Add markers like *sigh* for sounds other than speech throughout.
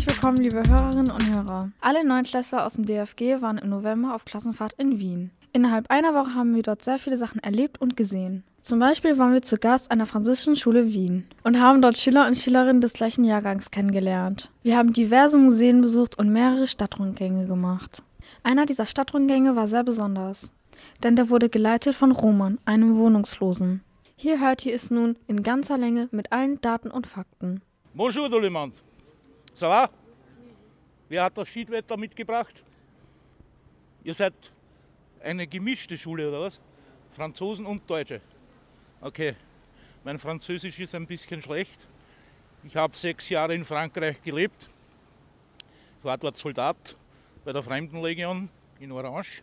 Herzlich willkommen, liebe Hörerinnen und Hörer. Alle Neunklässler aus dem DFG waren im November auf Klassenfahrt in Wien. Innerhalb einer Woche haben wir dort sehr viele Sachen erlebt und gesehen. Zum Beispiel waren wir zu Gast der Französischen Schule Wien und haben dort Schüler und Schülerinnen des gleichen Jahrgangs kennengelernt. Wir haben diverse Museen besucht und mehrere Stadtrundgänge gemacht. Einer dieser Stadtrundgänge war sehr besonders, denn der wurde geleitet von Roman, einem Wohnungslosen. Hier hört ihr es nun in ganzer Länge mit allen Daten und Fakten. Bonjour tout le monde. Ça va? Wer hat das Schiedwetter mitgebracht? Ihr seid eine gemischte Schule oder was? Franzosen und Deutsche. Okay, mein Französisch ist ein bisschen schlecht. Ich habe sechs Jahre in Frankreich gelebt. Ich war dort Soldat bei der Fremdenlegion in Orange.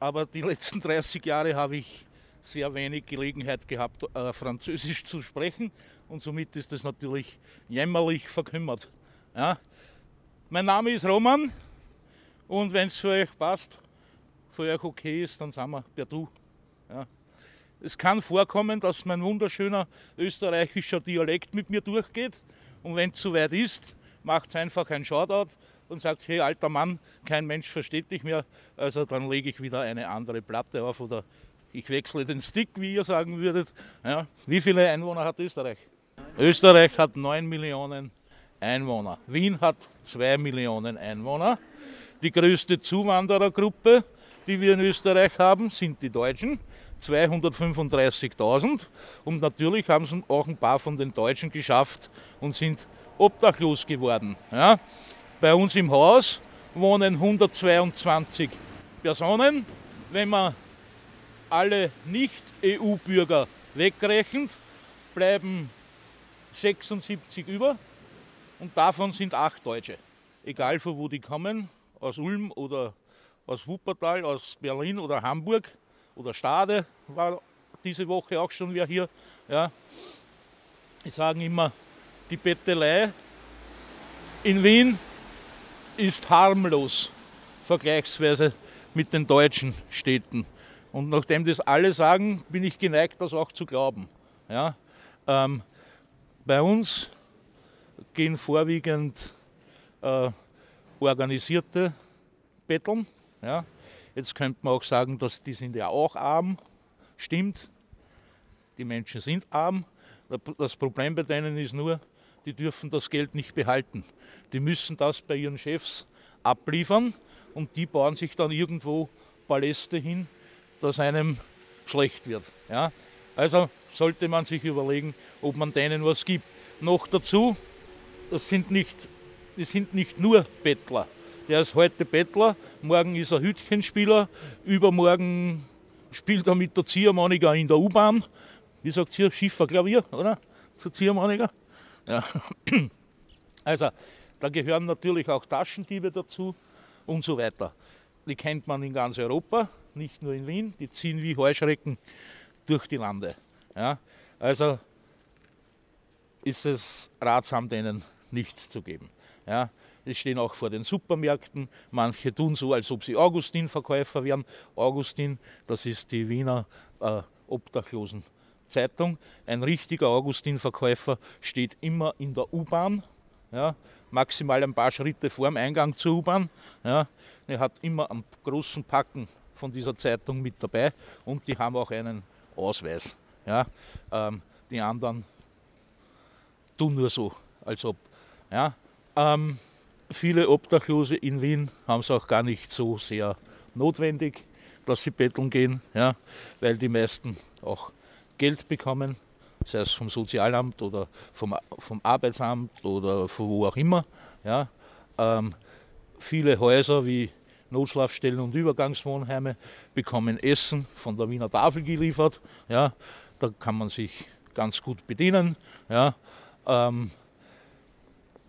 Aber die letzten 30 Jahre habe ich sehr wenig Gelegenheit gehabt, äh, Französisch zu sprechen und somit ist das natürlich jämmerlich verkümmert. Ja. Mein Name ist Roman und wenn es für euch passt, für euch okay ist, dann sind wir per Du. Ja. Es kann vorkommen, dass mein wunderschöner österreichischer Dialekt mit mir durchgeht und wenn es soweit ist, macht es einfach ein Shoutout und sagt, hey alter Mann, kein Mensch versteht dich mehr, also dann lege ich wieder eine andere Platte auf oder ich wechsle den Stick, wie ihr sagen würdet. Ja. Wie viele Einwohner hat Österreich? Österreich hat 9 Millionen Einwohner. Wien hat 2 Millionen Einwohner. Die größte Zuwanderergruppe, die wir in Österreich haben, sind die Deutschen. 235.000. Und natürlich haben es auch ein paar von den Deutschen geschafft und sind obdachlos geworden. Ja. Bei uns im Haus wohnen 122 Personen. Wenn man alle Nicht-EU-Bürger wegrechnet, bleiben 76 über und davon sind acht Deutsche. Egal von wo die kommen, aus Ulm oder aus Wuppertal, aus Berlin oder Hamburg oder Stade war diese Woche auch schon wer hier. Ja. Ich sage immer, die Bettelei in Wien ist harmlos vergleichsweise mit den deutschen Städten. Und nachdem das alle sagen, bin ich geneigt, das auch zu glauben. Ja? Ähm, bei uns gehen vorwiegend äh, organisierte Betteln. Ja? Jetzt könnte man auch sagen, dass die sind ja auch arm. Stimmt, die Menschen sind arm. Das Problem bei denen ist nur, die dürfen das Geld nicht behalten. Die müssen das bei ihren Chefs abliefern und die bauen sich dann irgendwo Paläste hin, dass einem schlecht wird. Ja? Also sollte man sich überlegen, ob man denen was gibt. Noch dazu, das sind nicht, das sind nicht nur Bettler. Der ist heute Bettler, morgen ist er Hütchenspieler, übermorgen spielt er mit der Ziehharmonika in der U-Bahn. Wie sagt hier? Schifferklavier, oder? Zur Ziehharmonika. Ja. Also, da gehören natürlich auch Taschendiebe dazu und so weiter. Die kennt man in ganz Europa nicht nur in Wien, die ziehen wie Heuschrecken durch die Lande. Ja? Also ist es ratsam, denen nichts zu geben. Ja? Die stehen auch vor den Supermärkten. Manche tun so, als ob sie Augustin-Verkäufer wären. Augustin, das ist die Wiener äh, Obdachlosen Zeitung. Ein richtiger Augustin-Verkäufer steht immer in der U-Bahn, ja, maximal ein paar Schritte vor dem Eingang zur U-Bahn. Ja. Er hat immer einen großen Packen von dieser Zeitung mit dabei und die haben auch einen Ausweis. Ja. Ähm, die anderen tun nur so, als ob. Ja. Ähm, viele Obdachlose in Wien haben es auch gar nicht so sehr notwendig, dass sie betteln gehen, ja, weil die meisten auch Geld bekommen, sei es vom Sozialamt oder vom, vom Arbeitsamt oder von wo auch immer. Ja. Ähm, viele Häuser wie Notschlafstellen und Übergangswohnheime bekommen Essen von der Wiener Tafel geliefert. Ja, da kann man sich ganz gut bedienen. Ja, ähm,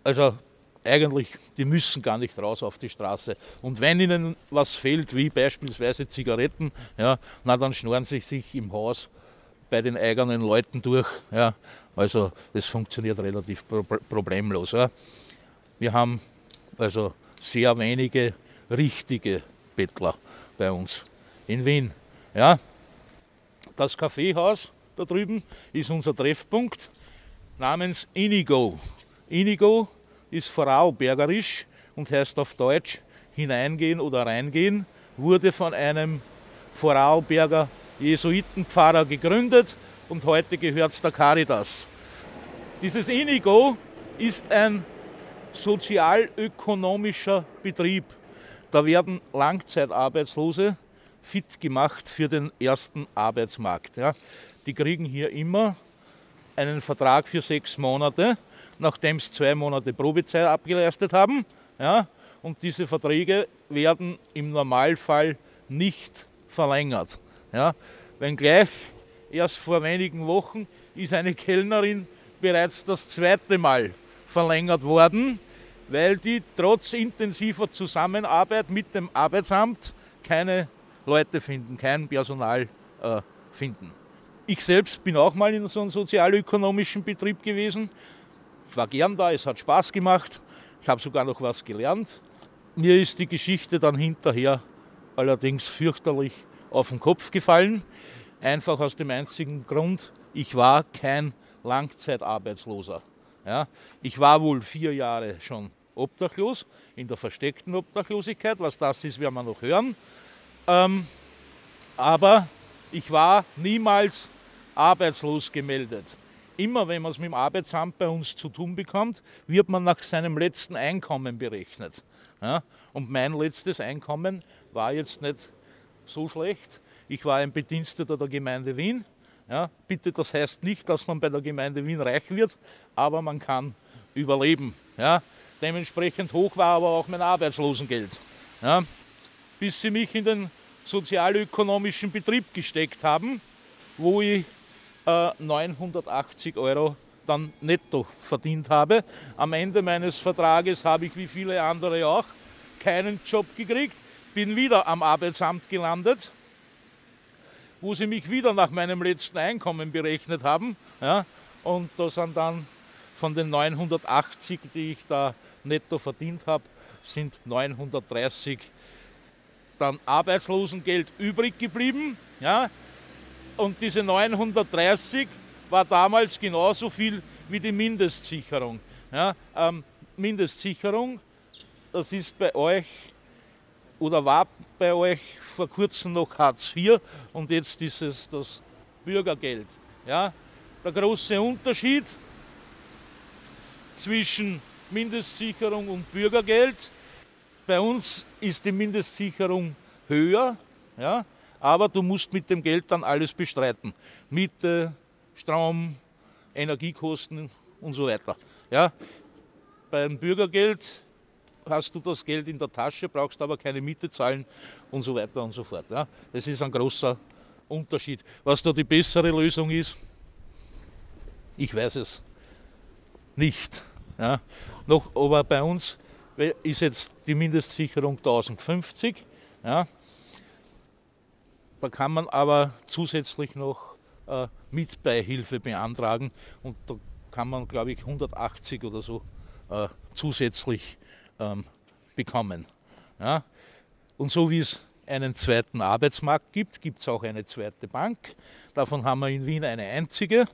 also eigentlich, die müssen gar nicht raus auf die Straße. Und wenn ihnen was fehlt, wie beispielsweise Zigaretten, ja, na, dann schnorren sie sich im Haus bei den eigenen Leuten durch. Ja. Also das funktioniert relativ problemlos. Ja. Wir haben also sehr wenige richtige Bettler bei uns in Wien. Ja, das Kaffeehaus da drüben ist unser Treffpunkt namens Inigo. Inigo ist Vorarlbergerisch und heißt auf Deutsch hineingehen oder reingehen, wurde von einem Vorarlberger Jesuitenpfarrer gegründet und heute gehört es der Caritas. Dieses Inigo ist ein sozialökonomischer Betrieb. Da werden Langzeitarbeitslose fit gemacht für den ersten Arbeitsmarkt. Ja. Die kriegen hier immer einen Vertrag für sechs Monate, nachdem sie zwei Monate Probezeit abgeleistet haben. Ja. Und diese Verträge werden im Normalfall nicht verlängert. Ja. Wenngleich erst vor wenigen Wochen ist eine Kellnerin bereits das zweite Mal verlängert worden, weil die trotz intensiver Zusammenarbeit mit dem Arbeitsamt keine Leute finden, kein Personal äh, finden. Ich selbst bin auch mal in so einem sozialökonomischen Betrieb gewesen. Ich war gern da, es hat Spaß gemacht. Ich habe sogar noch was gelernt. Mir ist die Geschichte dann hinterher allerdings fürchterlich auf den Kopf gefallen. Einfach aus dem einzigen Grund, ich war kein Langzeitarbeitsloser. Ja, ich war wohl vier Jahre schon obdachlos, in der versteckten Obdachlosigkeit. Was das ist, werden wir noch hören. Ähm, aber ich war niemals arbeitslos gemeldet. Immer wenn man es mit dem Arbeitsamt bei uns zu tun bekommt, wird man nach seinem letzten Einkommen berechnet. Ja? Und mein letztes Einkommen war jetzt nicht so schlecht. Ich war ein Bediensteter der Gemeinde Wien ja, bitte, das heißt nicht, dass man bei der Gemeinde Wien reich wird, aber man kann überleben. Ja. Dementsprechend hoch war aber auch mein Arbeitslosengeld. Ja. Bis sie mich in den sozialökonomischen Betrieb gesteckt haben, wo ich äh, 980 Euro dann netto verdient habe. Am Ende meines Vertrages habe ich wie viele andere auch keinen Job gekriegt, bin wieder am Arbeitsamt gelandet wo sie mich wieder nach meinem letzten Einkommen berechnet haben. Ja, und da sind dann von den 980, die ich da netto verdient habe, sind 930 dann Arbeitslosengeld übrig geblieben. Ja, und diese 930 war damals genauso viel wie die Mindestsicherung. Ja, ähm, Mindestsicherung, das ist bei euch oder war bei euch vor kurzem noch Hartz IV und jetzt ist es das Bürgergeld. Ja? Der große Unterschied zwischen Mindestsicherung und Bürgergeld. Bei uns ist die Mindestsicherung höher, ja? Aber du musst mit dem Geld dann alles bestreiten. Miete, Strom, Energiekosten und so weiter. Ja? Beim Bürgergeld hast du das Geld in der Tasche, brauchst aber keine Miete zahlen und so weiter und so fort. Ja. Das ist ein großer Unterschied. Was da die bessere Lösung ist, ich weiß es nicht. Ja. Noch, aber bei uns ist jetzt die Mindestsicherung 1050. Ja. Da kann man aber zusätzlich noch äh, Mitbeihilfe beantragen und da kann man, glaube ich, 180 oder so äh, zusätzlich ähm, bekommen. Ja? Und so wie es einen zweiten Arbeitsmarkt gibt, gibt es auch eine zweite Bank. Davon haben wir in Wien eine einzige.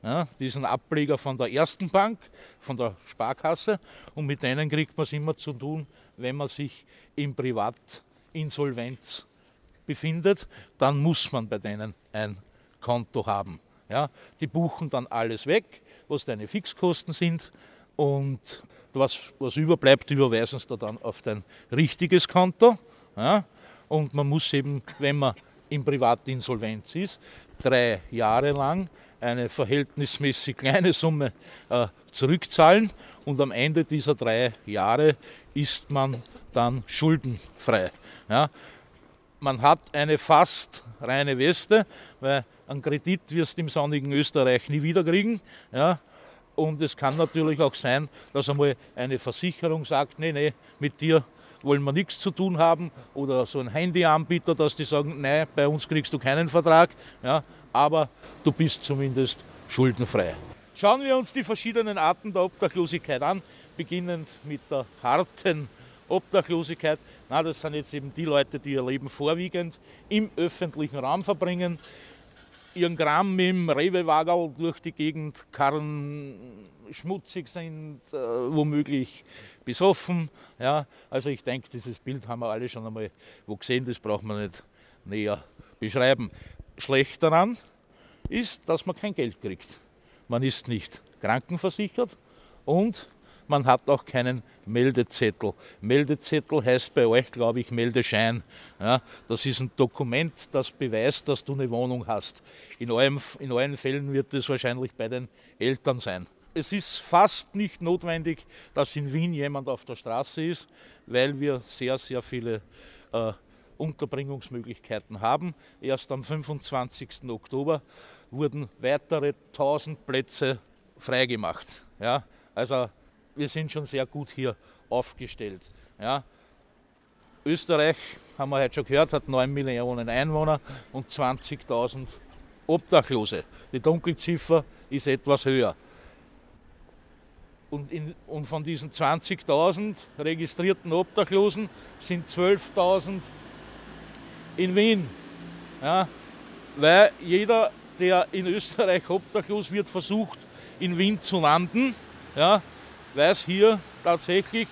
Ja, diesen Ableger von der ersten Bank, von der Sparkasse. Und mit denen kriegt man es immer zu tun, wenn man sich in Privatinsolvenz befindet, dann muss man bei denen ein Konto haben. Ja, die buchen dann alles weg, was deine Fixkosten sind und was, was überbleibt, überweisen sie dann auf dein richtiges Konto. Ja? Und man muss eben, wenn man in Privatinsolvenz ist, drei Jahre lang eine verhältnismäßig kleine Summe äh, zurückzahlen und am Ende dieser drei Jahre ist man dann schuldenfrei. Ja? Man hat eine fast reine Weste, weil einen Kredit wirst du im sonnigen Österreich nie wiederkriegen. Ja? Und es kann natürlich auch sein, dass einmal eine Versicherung sagt, nee, nee, mit dir wollen wir nichts zu tun haben. Oder so ein Handyanbieter, dass die sagen, nein, bei uns kriegst du keinen Vertrag. Ja, aber du bist zumindest schuldenfrei. Schauen wir uns die verschiedenen Arten der Obdachlosigkeit an, beginnend mit der harten Obdachlosigkeit. Na, das sind jetzt eben die Leute, die ihr Leben vorwiegend im öffentlichen Raum verbringen ihren Gramm mit dem Rewe-Wagel durch die Gegend karren, schmutzig sind, äh, womöglich besoffen. Ja, also ich denke, dieses Bild haben wir alle schon einmal wo gesehen, das braucht man nicht näher beschreiben. Schlecht daran ist, dass man kein Geld kriegt. Man ist nicht krankenversichert und man hat auch keinen Meldezettel. Meldezettel heißt bei euch, glaube ich, Meldeschein. Ja, das ist ein Dokument, das beweist, dass du eine Wohnung hast. In, eurem, in euren Fällen wird es wahrscheinlich bei den Eltern sein. Es ist fast nicht notwendig, dass in Wien jemand auf der Straße ist, weil wir sehr, sehr viele äh, Unterbringungsmöglichkeiten haben. Erst am 25. Oktober wurden weitere 1000 Plätze freigemacht. Ja, also wir sind schon sehr gut hier aufgestellt. Ja. Österreich, haben wir heute schon gehört, hat 9 Millionen Einwohner und 20.000 Obdachlose. Die Dunkelziffer ist etwas höher. Und, in, und von diesen 20.000 registrierten Obdachlosen sind 12.000 in Wien. Ja, weil jeder, der in Österreich obdachlos wird, versucht, in Wien zu landen. Ja, weil es hier tatsächlich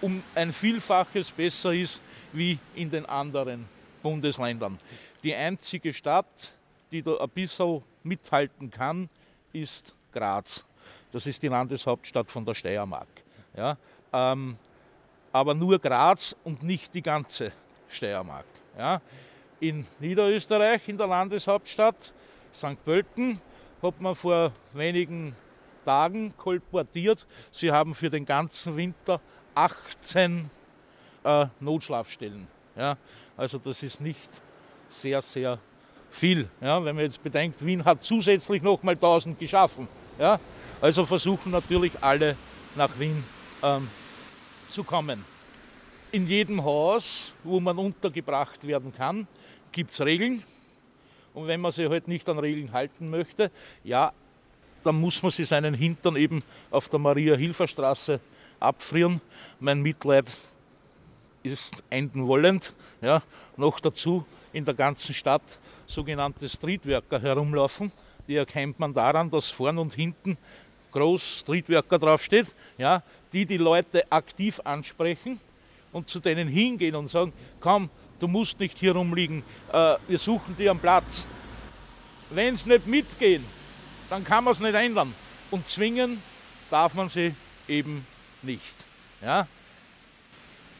um ein Vielfaches besser ist wie in den anderen Bundesländern. Die einzige Stadt, die da ein bisschen mithalten kann, ist Graz. Das ist die Landeshauptstadt von der Steiermark. Ja, ähm, aber nur Graz und nicht die ganze Steiermark. Ja. In Niederösterreich, in der Landeshauptstadt St. Pölten, hat man vor wenigen Tagen kolportiert, sie haben für den ganzen Winter 18 äh, Notschlafstellen. Ja, also das ist nicht sehr, sehr viel. Ja, wenn man jetzt bedenkt, Wien hat zusätzlich nochmal 1000 geschaffen. Ja, also versuchen natürlich alle nach Wien ähm, zu kommen. In jedem Haus, wo man untergebracht werden kann, gibt es Regeln. Und wenn man sich halt nicht an Regeln halten möchte, ja, dann muss man sich seinen Hintern eben auf der Maria-Hilfer-Straße abfrieren. Mein Mitleid ist enden wollend. Ja. Noch dazu in der ganzen Stadt sogenannte Streetworker herumlaufen. Die erkennt man daran, dass vorn und hinten groß Streetworker draufsteht, ja, die die Leute aktiv ansprechen und zu denen hingehen und sagen, komm, du musst nicht hier rumliegen, äh, wir suchen dir einen Platz. Wenn sie nicht mitgehen, dann kann man es nicht ändern. Und zwingen darf man sie eben nicht. Ja?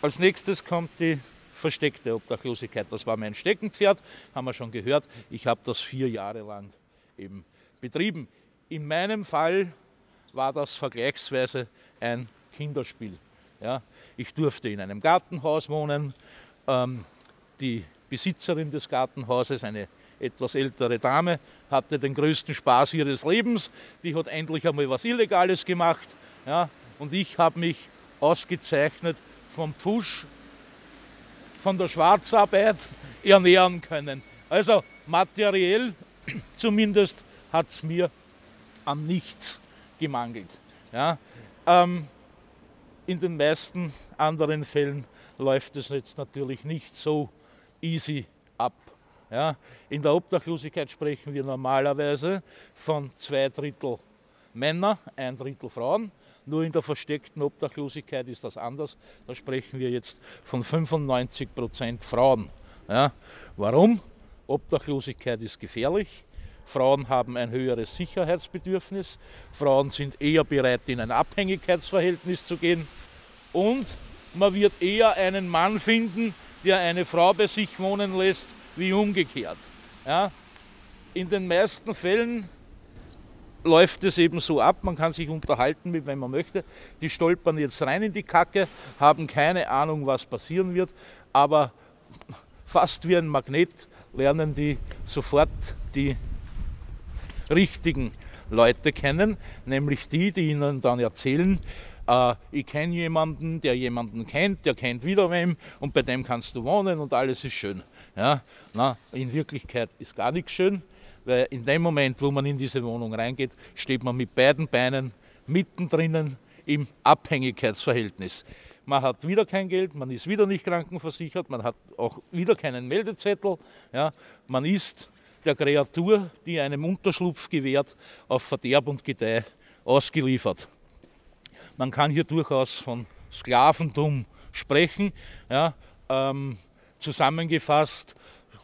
Als nächstes kommt die versteckte Obdachlosigkeit. Das war mein Steckenpferd, haben wir schon gehört. Ich habe das vier Jahre lang eben betrieben. In meinem Fall war das vergleichsweise ein Kinderspiel. Ja, ich durfte in einem Gartenhaus wohnen. Ähm, die Besitzerin des Gartenhauses, eine etwas ältere Dame, hatte den größten Spaß ihres Lebens. Die hat endlich einmal was Illegales gemacht. Ja, und ich habe mich ausgezeichnet vom Pfusch, von der Schwarzarbeit ernähren können. Also materiell *clears throat* zumindest hat es mir an nichts gemangelt. Ja, ähm, in den meisten anderen Fällen läuft es jetzt natürlich nicht so easy. Ja, in der Obdachlosigkeit sprechen wir normalerweise von zwei Drittel Männer, ein Drittel Frauen. Nur in der versteckten Obdachlosigkeit ist das anders. Da sprechen wir jetzt von 95 Prozent Frauen. Ja, warum? Obdachlosigkeit ist gefährlich. Frauen haben ein höheres Sicherheitsbedürfnis. Frauen sind eher bereit, in ein Abhängigkeitsverhältnis zu gehen. Und man wird eher einen Mann finden, der eine Frau bei sich wohnen lässt, wie umgekehrt. Ja? In den meisten Fällen läuft es eben so ab, man kann sich unterhalten mit, wenn man möchte. Die stolpern jetzt rein in die Kacke, haben keine Ahnung, was passieren wird, aber fast wie ein Magnet lernen die sofort die richtigen Leute kennen, nämlich die, die ihnen dann erzählen, äh, ich kenne jemanden, der jemanden kennt, der kennt wieder wem und bei dem kannst du wohnen und alles ist schön. Ja? Na, in Wirklichkeit ist gar nichts schön, weil in dem Moment, wo man in diese Wohnung reingeht, steht man mit beiden Beinen mittendrin im Abhängigkeitsverhältnis. Man hat wieder kein Geld, man ist wieder nicht krankenversichert, man hat auch wieder keinen Meldezettel, ja, man ist der Kreatur, die einem Unterschlupf gewährt, auf Verderb und Gedeih ausgeliefert. Man kann hier durchaus von Sklaventum sprechen. Ja, ähm, zusammengefasst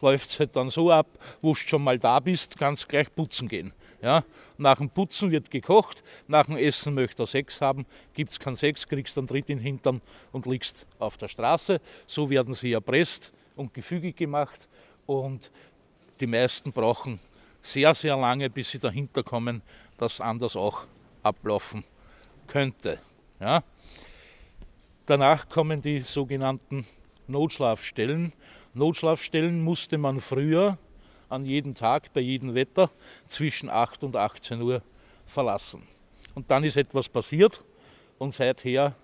läuft es halt dann so ab, wo du schon mal da bist, kannst gleich putzen gehen. Ja, nach dem Putzen wird gekocht, nach dem Essen möchte er Sex haben, gibt es keinen Sex, kriegst einen Tritt in den Hintern und liegst auf der Straße. So werden sie erpresst und gefügig gemacht und die meisten brauchen sehr, sehr lange, bis sie dahinter kommen, dass anders auch ablaufen könnte. Ja. Danach kommen die sogenannten Notschlafstellen. Notschlafstellen musste man früher an jedem Tag, bei jedem Wetter zwischen 8 und 18 Uhr verlassen. Und dann ist etwas passiert und seither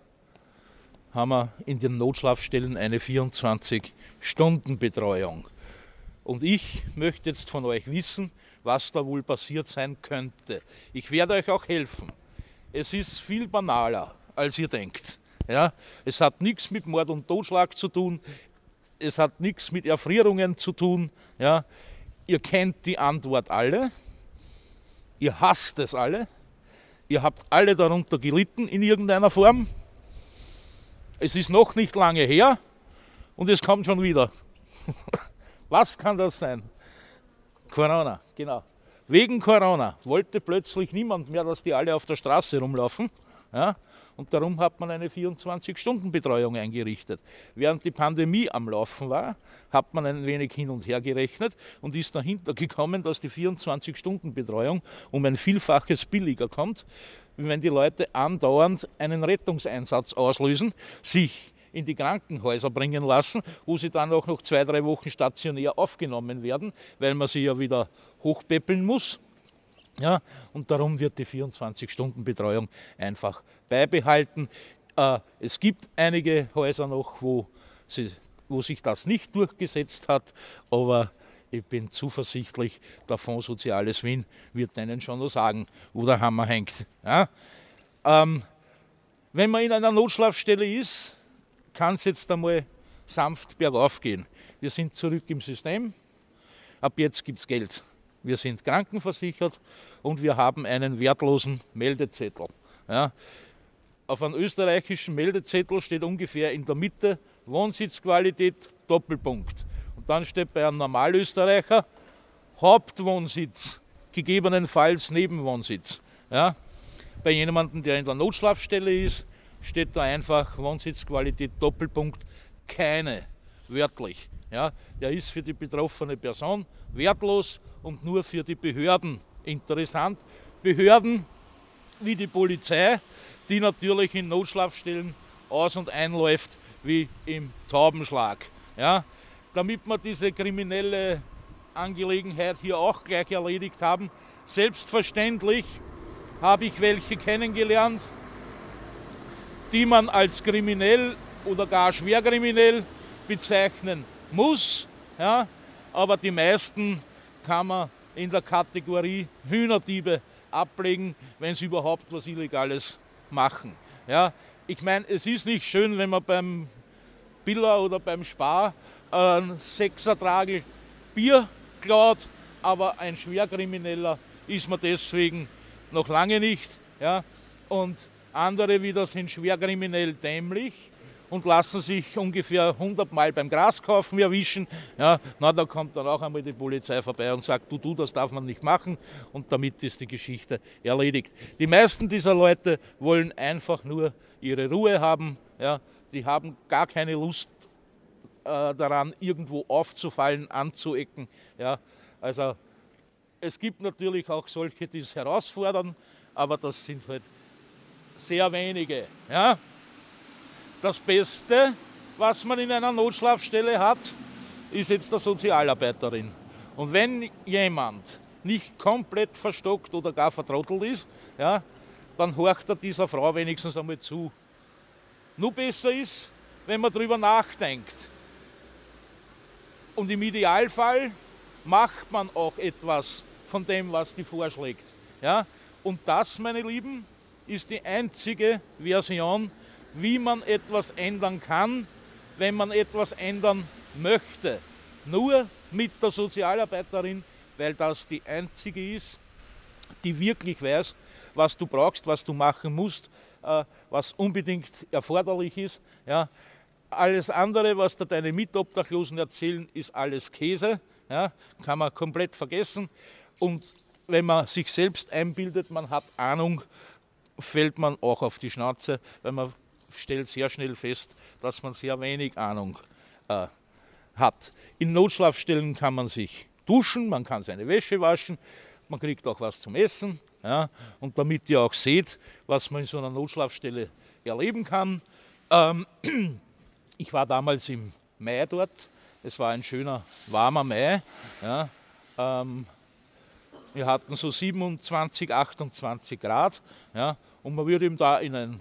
haben wir in den Notschlafstellen eine 24-Stunden-Betreuung. Und ich möchte jetzt von euch wissen, was da wohl passiert sein könnte. Ich werde euch auch helfen. Es ist viel banaler, als ihr denkt. Ja, es hat nichts mit Mord und Totschlag zu tun. Es hat nichts mit Erfrierungen zu tun. Ja, ihr kennt die Antwort alle. Ihr hasst es alle. Ihr habt alle darunter gelitten in irgendeiner Form. Es ist noch nicht lange her und es kommt schon wieder. *laughs* Was kann das sein? Corona, genau. Wegen Corona wollte plötzlich niemand mehr, dass die alle auf der Straße rumlaufen. Ja? Und darum hat man eine 24-Stunden-Betreuung eingerichtet. Während die Pandemie am Laufen war, hat man ein wenig hin und her gerechnet und ist dahinter gekommen, dass die 24-Stunden-Betreuung um ein Vielfaches billiger kommt, wenn die Leute andauernd einen Rettungseinsatz auslösen, sich in die Krankenhäuser bringen lassen, wo sie dann auch noch zwei, drei Wochen stationär aufgenommen werden, weil man sie ja wieder hochpäppeln muss. Ja, und darum wird die 24-Stunden-Betreuung einfach beibehalten. Äh, es gibt einige Häuser noch, wo, sie, wo sich das nicht durchgesetzt hat, aber ich bin zuversichtlich, der Fonds Soziales Wien wird Ihnen schon noch sagen, wo der Hammer hängt. Ja? Ähm, wenn man in einer Notschlafstelle ist, kann es jetzt einmal sanft bergauf gehen. Wir sind zurück im System, ab jetzt gibt es Geld wir sind krankenversichert und wir haben einen wertlosen Meldezettel. Ja. Auf einem österreichischen Meldezettel steht ungefähr in der Mitte Wohnsitzqualität Doppelpunkt. Und dann steht bei einem Normalösterreicher Hauptwohnsitz, gegebenenfalls Nebenwohnsitz. Ja. Bei jemandem, der in der Notschlafstelle ist, steht da einfach Wohnsitzqualität Doppelpunkt keine, wörtlich. Ja, der ist für die betroffene Person wertlos und nur für die Behörden interessant. Behörden wie die Polizei, die natürlich in Notschlafstellen aus- und einläuft wie im Taubenschlag. Ja, damit wir diese kriminelle Angelegenheit hier auch gleich erledigt haben, selbstverständlich habe ich welche kennengelernt, die man als kriminell oder gar schwerkriminell bezeichnen muss, ja, aber die meisten kann man in der Kategorie Hühnerdiebe ablegen, wenn sie überhaupt was Illegales machen. Ja, ich meine, es ist nicht schön, wenn man beim Biller oder beim Spar ein Sechsertragel Bier klaut, aber ein Schwerkrimineller ist man deswegen noch lange nicht. Ja? Und andere wieder sind schwerkriminell dämlich und lassen sich ungefähr 100 Mal beim Graskaufen erwischen. Ja, na, da kommt dann auch einmal die Polizei vorbei und sagt, du, du, das darf man nicht machen und damit ist die Geschichte erledigt. Die meisten dieser Leute wollen einfach nur ihre Ruhe haben. Ja, die haben gar keine Lust äh, daran, irgendwo aufzufallen, anzuecken. Ja, also es gibt natürlich auch solche, die es herausfordern, aber das sind halt sehr wenige. Ja? Das Beste, was man in einer Notschlafstelle hat, ist jetzt der Sozialarbeiterin. Und wenn jemand nicht komplett verstockt oder gar vertrottelt ist, ja, dann horcht er dieser Frau wenigstens einmal zu. Nur besser ist, wenn man darüber nachdenkt. Und im Idealfall macht man auch etwas von dem, was die vorschlägt. Ja? Und das, meine Lieben, ist die einzige Version, wie man etwas ändern kann, wenn man etwas ändern möchte. Nur mit der Sozialarbeiterin weil das die einzige ist, die wirklich weiß, was du brauchst, was du machen musst, äh, was unbedingt erforderlich ist. Ja. Alles andere, was da deine Mitobdachlosen erzählen, ist alles Käse. Ja. Kann man komplett vergessen. Und wenn man sich selbst einbildet, man hat Ahnung, fällt man auch auf die Schnauze, weil man stellt sehr schnell fest, dass man sehr wenig Ahnung äh, hat. In Notschlafstellen kann man sich duschen, man kann seine Wäsche waschen, man kriegt auch was zum Essen. Ja, und damit ihr auch seht, was man in so einer Notschlafstelle erleben kann. Ähm, *clears throat* ich war damals im Mai dort. Es war ein schöner, warmer Mai. Ja, ähm, wir hatten so 27, 28 Grad. Ja, und man wird eben da in ein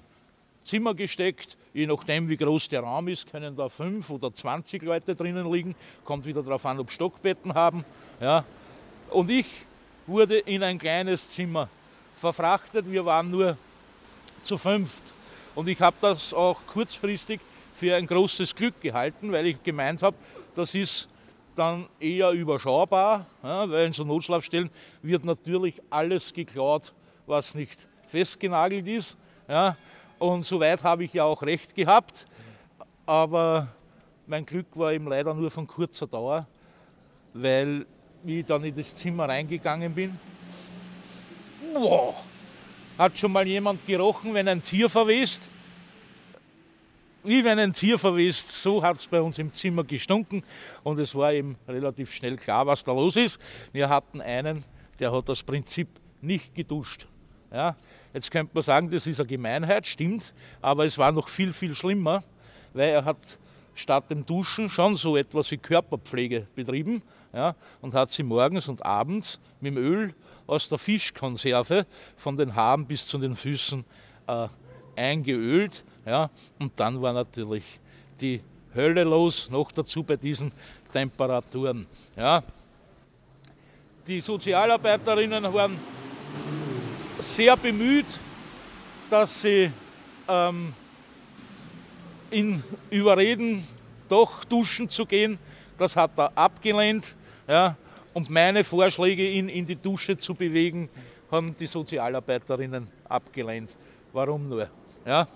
Zimmer gesteckt. Je nachdem, wie groß der Raum ist, können da fünf oder 20 Leute drinnen liegen. Kommt wieder darauf an, ob Stockbetten haben. Ja. Und ich wurde in ein kleines Zimmer verfrachtet. Wir waren nur zu fünft. Und ich habe das auch kurzfristig für ein großes Glück gehalten, weil ich gemeint habe, das ist dann eher überschaubar, ja, weil in so Notschlafstellen wird natürlich alles geklaut, was nicht festgenagelt ist. Ja. Und soweit habe ich ja auch recht gehabt. Aber mein Glück war eben leider nur von kurzer Dauer, weil wie ich dann in das Zimmer reingegangen bin, boah, hat schon mal jemand gerochen, wenn ein Tier verwest? Wie wenn ein Tier verwest, so hat es bei uns im Zimmer gestunken und es war eben relativ schnell klar, was da los ist. Wir hatten einen, der hat das Prinzip nicht geduscht. Ja, jetzt könnte man sagen, das ist eine Gemeinheit, stimmt, aber es war noch viel, viel schlimmer, weil er hat statt dem Duschen schon so etwas wie Körperpflege betrieben ja, und hat sie morgens und abends mit dem Öl aus der Fischkonserve von den Haaren bis zu den Füßen äh, eingeölt. Ja, und dann war natürlich die Hölle los, noch dazu bei diesen Temperaturen. Ja. Die Sozialarbeiterinnen waren sehr bemüht, dass sie ähm, ihn überreden, doch duschen zu gehen. Das hat er abgelehnt. Ja, und meine Vorschläge, ihn in die Dusche zu bewegen, haben die Sozialarbeiterinnen abgelehnt. Warum nur? Ja,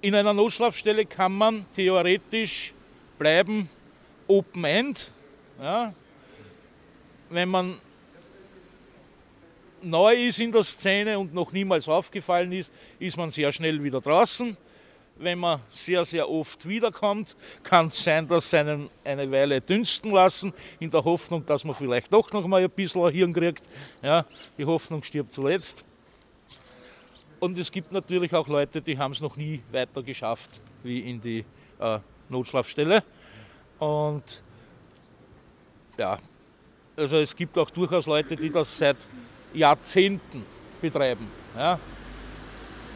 in einer Notschlafstelle kann man theoretisch bleiben Open End. Ja, wenn man neu ist in der Szene und noch niemals aufgefallen ist, ist man sehr schnell wieder draußen. Wenn man sehr, sehr oft wiederkommt, kann es sein, dass sie einen eine Weile dünsten lassen, in der Hoffnung, dass man vielleicht doch noch mal ein bisschen ein Hirn kriegt. Ja, die Hoffnung stirbt zuletzt. Und es gibt natürlich auch Leute, die haben es noch nie weiter geschafft wie in die äh, Notschlafstelle. Und ja, also es gibt auch durchaus Leute, die das seit Jahrzehnten betreiben, ja,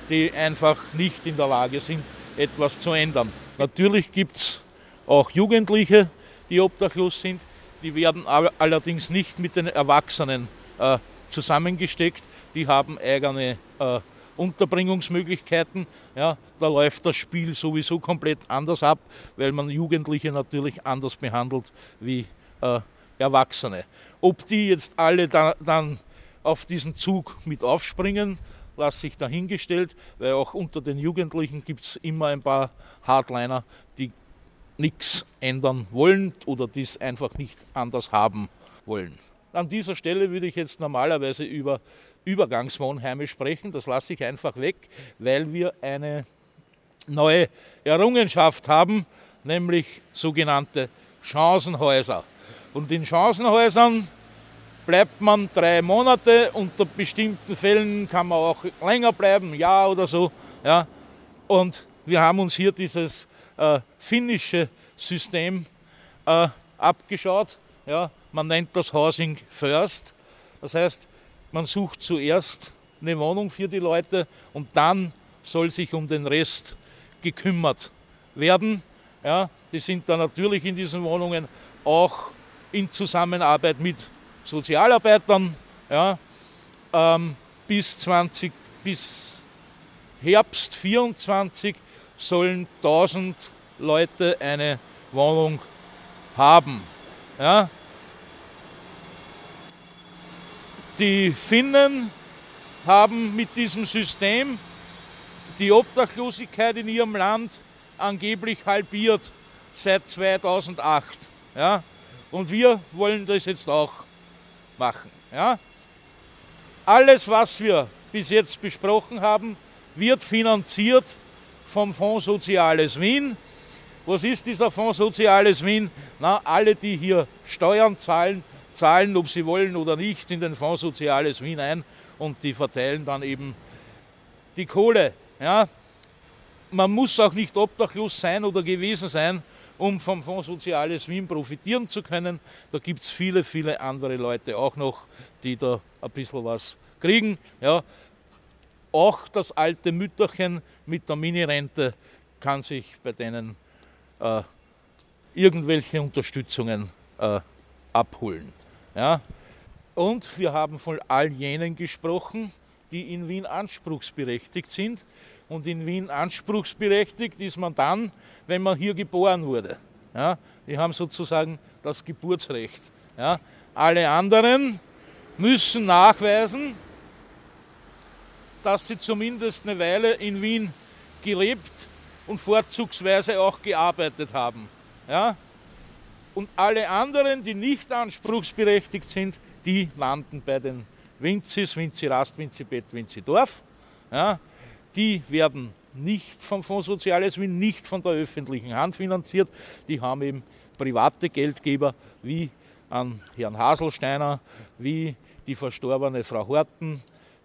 die einfach nicht in der Lage sind, etwas zu ändern. Natürlich gibt es auch Jugendliche, die obdachlos sind, die werden allerdings nicht mit den Erwachsenen äh, zusammengesteckt, die haben eigene äh, Unterbringungsmöglichkeiten. Ja, da läuft das Spiel sowieso komplett anders ab, weil man Jugendliche natürlich anders behandelt wie äh, Erwachsene. Ob die jetzt alle da, dann auf diesen Zug mit aufspringen, lasse ich dahingestellt, weil auch unter den Jugendlichen gibt es immer ein paar Hardliner, die nichts ändern wollen oder dies einfach nicht anders haben wollen. An dieser Stelle würde ich jetzt normalerweise über Übergangswohnheime sprechen. Das lasse ich einfach weg, weil wir eine neue Errungenschaft haben, nämlich sogenannte Chancenhäuser. Und in Chancenhäusern bleibt man drei Monate, unter bestimmten Fällen kann man auch länger bleiben, ein Jahr oder so. Ja. Und wir haben uns hier dieses äh, finnische System äh, abgeschaut. Ja. Man nennt das Housing First. Das heißt, man sucht zuerst eine Wohnung für die Leute und dann soll sich um den Rest gekümmert werden. Ja, die sind dann natürlich in diesen Wohnungen auch in Zusammenarbeit mit Sozialarbeitern. Ja, ähm, bis, 20, bis Herbst 24 sollen 1000 Leute eine Wohnung haben. Ja. Die Finnen haben mit diesem System die Obdachlosigkeit in ihrem Land angeblich halbiert seit 2008. Ja? Und wir wollen das jetzt auch machen. Ja? Alles, was wir bis jetzt besprochen haben, wird finanziert vom Fonds Soziales Wien. Was ist dieser Fonds Soziales Wien? Na, alle, die hier Steuern zahlen, zahlen, ob sie wollen oder nicht, in den Fonds Soziales Wien ein und die verteilen dann eben die Kohle. Ja? Man muss auch nicht obdachlos sein oder gewesen sein, um vom Fonds Soziales Wien profitieren zu können. Da gibt es viele, viele andere Leute auch noch, die da ein bisschen was kriegen. Ja? Auch das alte Mütterchen mit der Minirente kann sich bei denen äh, irgendwelche Unterstützungen äh, abholen. Ja? Und wir haben von all jenen gesprochen, die in Wien anspruchsberechtigt sind. Und in Wien anspruchsberechtigt ist man dann, wenn man hier geboren wurde. Ja? Die haben sozusagen das Geburtsrecht. Ja? Alle anderen müssen nachweisen, dass sie zumindest eine Weile in Wien gelebt und vorzugsweise auch gearbeitet haben. Ja? Und alle anderen, die nicht anspruchsberechtigt sind, die landen bei den Winzis, Winzi Rast, Winzi Bett, Winzi Dorf. Ja? Die werden nicht vom Fonds Soziales Wien, nicht von der öffentlichen Hand finanziert. Die haben eben private Geldgeber wie an Herrn Haselsteiner, wie die verstorbene Frau Horten,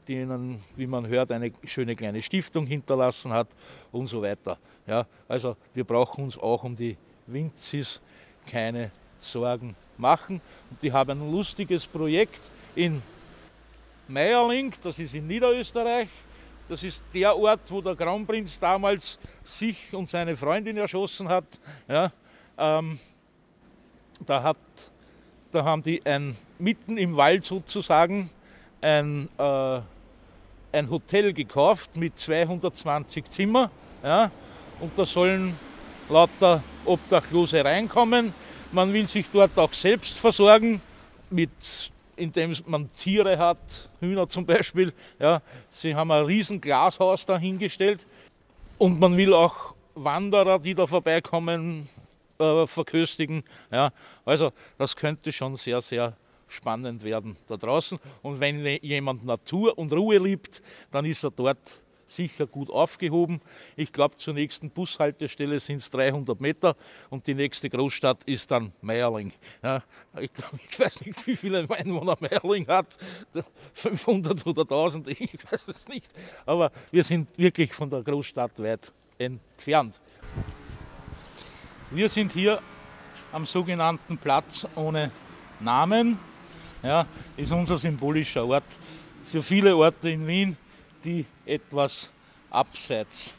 die ihnen, wie man hört, eine schöne kleine Stiftung hinterlassen hat und so weiter. Ja, also wir brauchen uns auch um die Winzis keine Sorgen machen. Und die haben ein lustiges Projekt in Meierling, das ist in Niederösterreich. Das ist der Ort, wo der Kronprinz damals sich und seine Freundin erschossen hat. Ja, ähm, da, hat da haben die ein, mitten im Wald sozusagen ein äh, ein Hotel gekauft mit 220 Zimmer. Ja, und da sollen lauter Obdachlose reinkommen. Man will sich dort auch selbst versorgen, mit, indem man Tiere hat, Hühner zum Beispiel. Ja, sie haben ein riesen Glashaus dahingestellt. Und man will auch Wanderer, die da vorbeikommen, äh, verköstigen. Ja, also das könnte schon sehr, sehr spannend werden da draußen. Und wenn jemand Natur und Ruhe liebt, dann ist er dort sicher gut aufgehoben. Ich glaube, zur nächsten Bushaltestelle sind es 300 Meter und die nächste Großstadt ist dann Meierling. Ja, ich, glaub, ich weiß nicht, wie viele Einwohner Meierling hat, 500 oder 1000, ich weiß es nicht. Aber wir sind wirklich von der Großstadt weit entfernt. Wir sind hier am sogenannten Platz ohne Namen ja, ist unser symbolischer Ort für viele Orte in Wien, die etwas abseits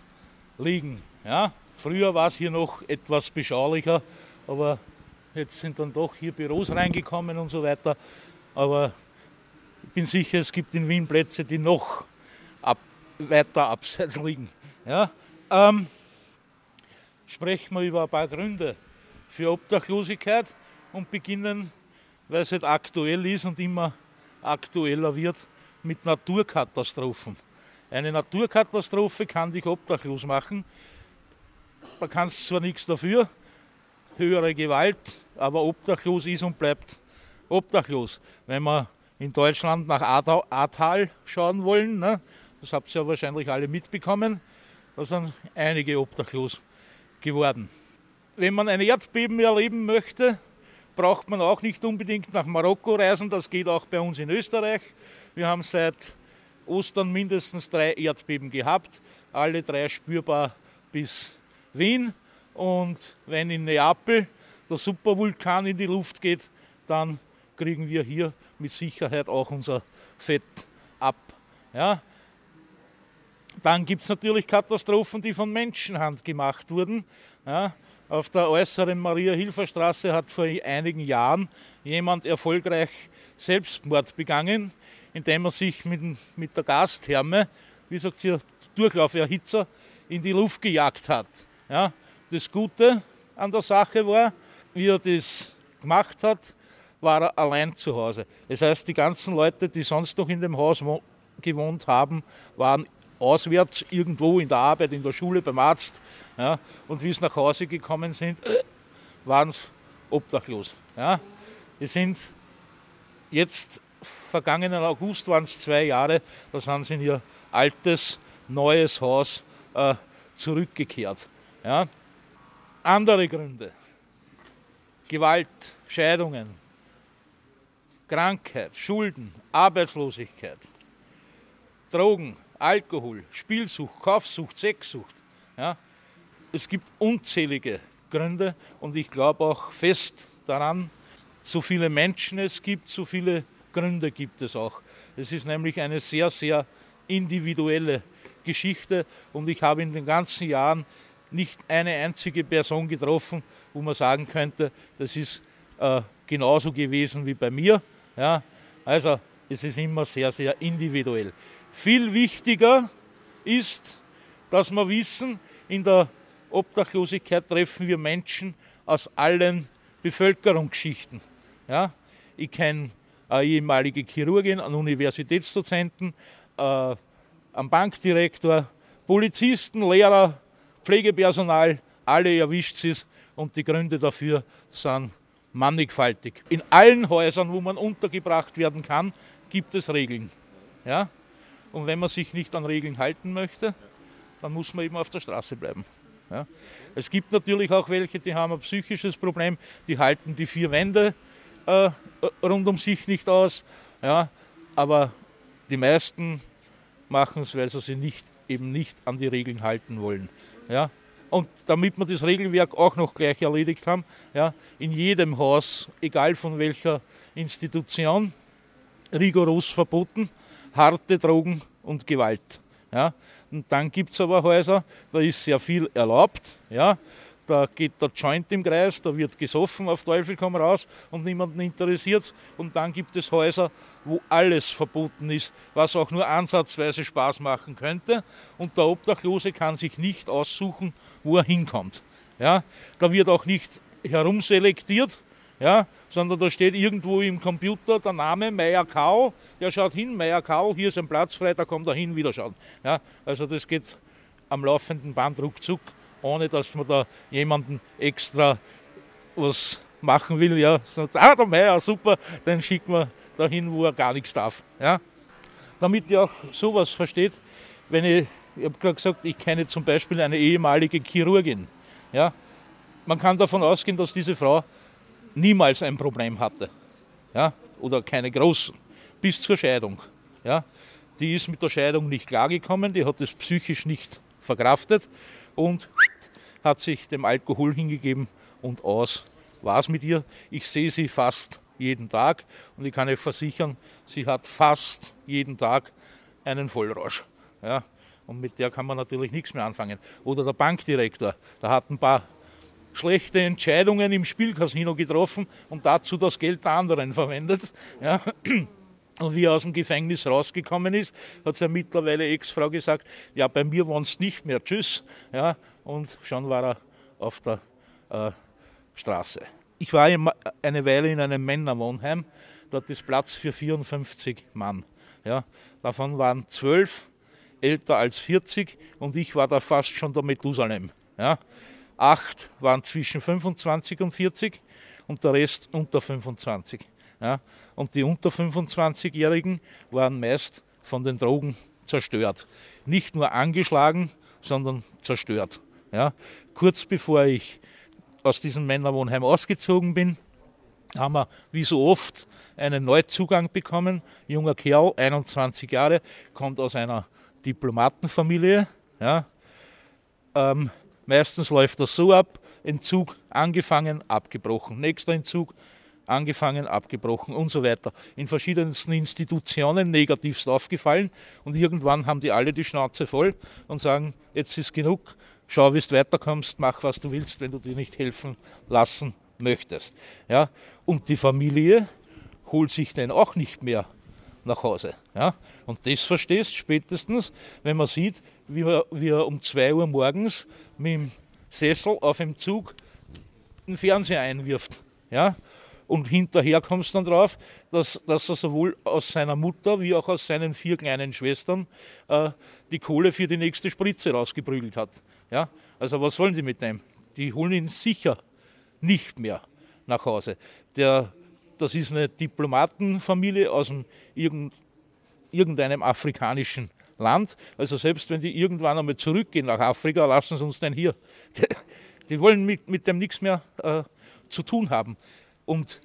liegen. Ja. Früher war es hier noch etwas beschaulicher, aber jetzt sind dann doch hier Büros reingekommen und so weiter. Aber ich bin sicher, es gibt in Wien Plätze, die noch ab, weiter abseits liegen. Ja. Ähm, sprechen wir über ein paar Gründe für Obdachlosigkeit und beginnen weil es halt aktuell ist und immer aktueller wird mit Naturkatastrophen. Eine Naturkatastrophe kann dich obdachlos machen. Da kannst zwar nichts dafür, höhere Gewalt, aber obdachlos ist und bleibt obdachlos. Wenn wir in Deutschland nach Ahrtal schauen wollen, ne, das habt ihr ja wahrscheinlich alle mitbekommen, da sind einige obdachlos geworden. Wenn man ein Erdbeben erleben möchte, braucht man auch nicht unbedingt nach Marokko reisen, das geht auch bei uns in Österreich. Wir haben seit Ostern mindestens drei Erdbeben gehabt, alle drei spürbar bis Wien. Und wenn in Neapel der Supervulkan in die Luft geht, dann kriegen wir hier mit Sicherheit auch unser Fett ab. Ja. Dann gibt es natürlich Katastrophen, die von Menschenhand gemacht wurden. Ja auf der äußeren Maria-Hilfer-Straße hat vor einigen Jahren jemand erfolgreich Selbstmord begangen, indem er sich mit, mit der Gastherme, wie sagt sie, Durchlauferhitzer in die Luft gejagt hat. Ja, das Gute an der Sache war, wie er das gemacht hat, war er allein zu Hause. Das heißt, die ganzen Leute, die sonst noch in dem Haus gewohnt haben, waren auswärts irgendwo in der Arbeit, in der Schule, beim Arzt. Ja, und wie sie nach Hause gekommen sind, waren sie obdachlos. Ja. Die sind jetzt, vergangenen August waren es zwei Jahre, da sind sie in ihr altes, neues Haus äh, zurückgekehrt. Ja. Andere Gründe. Gewalt, Scheidungen, Krankheit, Schulden, Arbeitslosigkeit, Drogen, Alkohol, Spielsucht, Kaufsucht, Sexsucht. Ja. Es gibt unzählige Gründe und ich glaube auch fest daran, so viele Menschen es gibt, so viele Gründe gibt es auch. Es ist nämlich eine sehr, sehr individuelle Geschichte und ich habe in den ganzen Jahren nicht eine einzige Person getroffen, wo man sagen könnte, das ist äh, genauso gewesen wie bei mir. Ja, also es ist immer sehr, sehr individuell. Viel wichtiger ist, dass wir wissen, in der Obdachlosigkeit treffen wir Menschen aus allen Bevölkerungsschichten. Ja, ich kenne eine ehemalige Chirurgin, einen Universitätsdozenten, äh, einen Bankdirektor, Polizisten, Lehrer, Pflegepersonal, alle erwischt es und die Gründe dafür sind mannigfaltig. In allen Häusern, wo man untergebracht werden kann, gibt es Regeln. Ja? Und wenn man sich nicht an Regeln halten möchte, dann muss man eben auf der Straße bleiben. Ja? Es gibt natürlich auch welche, die haben ein psychisches Problem, die halten die vier Wände äh, rund um sich nicht aus. Ja? Aber die meisten machen es, weil sie sich nicht, eben nicht an die Regeln halten wollen. Ja? Und damit wir das Regelwerk auch noch gleich erledigt haben, ja, in jedem Haus, egal von welcher Institution, rigoros verboten, harte Drogen und Gewalt. Ja. Und dann gibt es aber Häuser, da ist sehr viel erlaubt. Ja. Da geht der Joint im Kreis, da wird gesoffen, auf Teufel komm raus und niemanden interessiert Und dann gibt es Häuser, wo alles verboten ist, was auch nur ansatzweise Spaß machen könnte. Und der Obdachlose kann sich nicht aussuchen, wo er hinkommt. Ja, da wird auch nicht herumselektiert, ja, sondern da steht irgendwo im Computer der Name Meier Kau, der schaut hin, Meier Kau, hier ist ein Platz frei, da kommt er hin, wieder schauen. Ja, also das geht am laufenden Band ruckzuck ohne dass man da jemanden extra was machen will. Ja, sagt, ah, der Meier, super, dann schickt man dahin, wo er gar nichts darf. Ja. Damit ihr auch sowas versteht, wenn ich, ich habe gerade gesagt, ich kenne zum Beispiel eine ehemalige Chirurgin. Ja. Man kann davon ausgehen, dass diese Frau niemals ein Problem hatte. Ja, oder keine großen, bis zur Scheidung. Ja. Die ist mit der Scheidung nicht klargekommen, die hat es psychisch nicht verkraftet und hat sich dem Alkohol hingegeben und aus war es mit ihr. Ich sehe sie fast jeden Tag und ich kann euch versichern, sie hat fast jeden Tag einen Vollrausch. Ja, und mit der kann man natürlich nichts mehr anfangen. Oder der Bankdirektor, der hat ein paar schlechte Entscheidungen im Spielcasino getroffen und dazu das Geld der anderen verwendet. Ja. Und wie er aus dem Gefängnis rausgekommen ist, hat seine mittlerweile Ex-Frau gesagt, ja, bei mir wohnst nicht mehr, tschüss. Ja, und schon war er auf der äh, Straße. Ich war eine Weile in einem Männerwohnheim, dort ist Platz für 54 Mann. Ja, davon waren zwölf älter als 40 und ich war da fast schon der Methusalem. Ja, acht waren zwischen 25 und 40 und der Rest unter 25. Ja? Und die unter 25-Jährigen waren meist von den Drogen zerstört. Nicht nur angeschlagen, sondern zerstört. Ja? Kurz bevor ich aus diesem Männerwohnheim ausgezogen bin, haben wir wie so oft einen Neuzugang bekommen. Junger Kerl, 21 Jahre, kommt aus einer Diplomatenfamilie. Ja. Ähm, meistens läuft das so ab: Entzug angefangen, abgebrochen. Nächster Entzug angefangen, abgebrochen und so weiter. In verschiedensten Institutionen negativst aufgefallen und irgendwann haben die alle die Schnauze voll und sagen, jetzt ist genug, schau, wie du weiterkommst, mach, was du willst, wenn du dir nicht helfen lassen möchtest. Ja? Und die Familie holt sich den auch nicht mehr nach Hause. Ja? Und das verstehst spätestens, wenn man sieht, wie er, wie er um 2 Uhr morgens mit dem Sessel auf dem Zug den Fernseher einwirft. Ja? Und hinterher kommst dann drauf, dass, dass er sowohl aus seiner Mutter wie auch aus seinen vier kleinen Schwestern äh, die Kohle für die nächste Spritze rausgeprügelt hat. Ja? Also was wollen die mit dem? Die holen ihn sicher nicht mehr nach Hause. Der, das ist eine Diplomatenfamilie aus dem, irgendeinem afrikanischen Land. Also selbst wenn die irgendwann einmal zurückgehen nach Afrika, lassen sie uns denn hier. Die, *laughs* die wollen mit, mit dem nichts mehr äh, zu tun haben. Und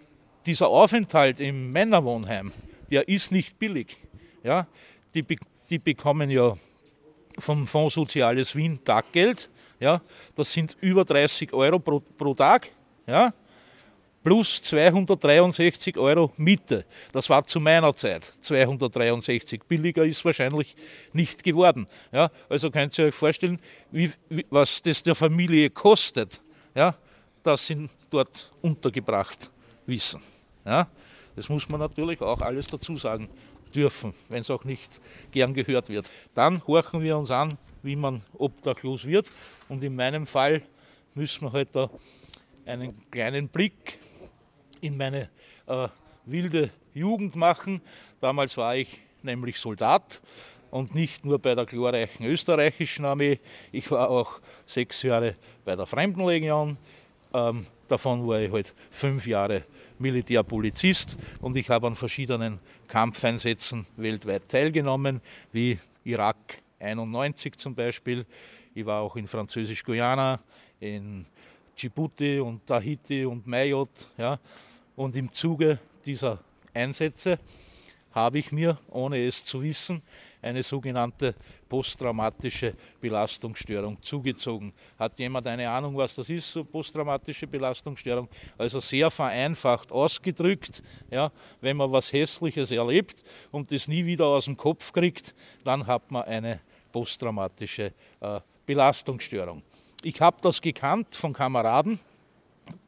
dieser Aufenthalt im Männerwohnheim, der ist nicht billig. Ja, die, die bekommen ja vom Fonds Soziales Wien Taggeld. Ja, das sind über 30 Euro pro, pro Tag. Ja, plus 263 Euro Miete. Das war zu meiner Zeit 263. Billiger ist wahrscheinlich nicht geworden. Ja, also könnt ihr euch vorstellen, wie, wie, was das der Familie kostet, ja, dass sie dort untergebracht wissen. Ja, das muss man natürlich auch alles dazu sagen dürfen, wenn es auch nicht gern gehört wird. Dann horchen wir uns an, wie man obdachlos wird. Und in meinem Fall müssen wir heute halt einen kleinen Blick in meine äh, wilde Jugend machen. Damals war ich nämlich Soldat und nicht nur bei der glorreichen österreichischen Armee. Ich war auch sechs Jahre bei der Fremdenlegion. Ähm, davon war ich halt fünf Jahre Militärpolizist und ich habe an verschiedenen Kampfeinsätzen weltweit teilgenommen, wie Irak 91 zum Beispiel. Ich war auch in Französisch-Guyana, in Djibouti und Tahiti und Mayotte. Ja. Und im Zuge dieser Einsätze habe ich mir, ohne es zu wissen, eine sogenannte posttraumatische Belastungsstörung zugezogen. Hat jemand eine Ahnung, was das ist, so posttraumatische Belastungsstörung? Also sehr vereinfacht ausgedrückt, ja, wenn man was Hässliches erlebt und das nie wieder aus dem Kopf kriegt, dann hat man eine posttraumatische äh, Belastungsstörung. Ich habe das gekannt von Kameraden,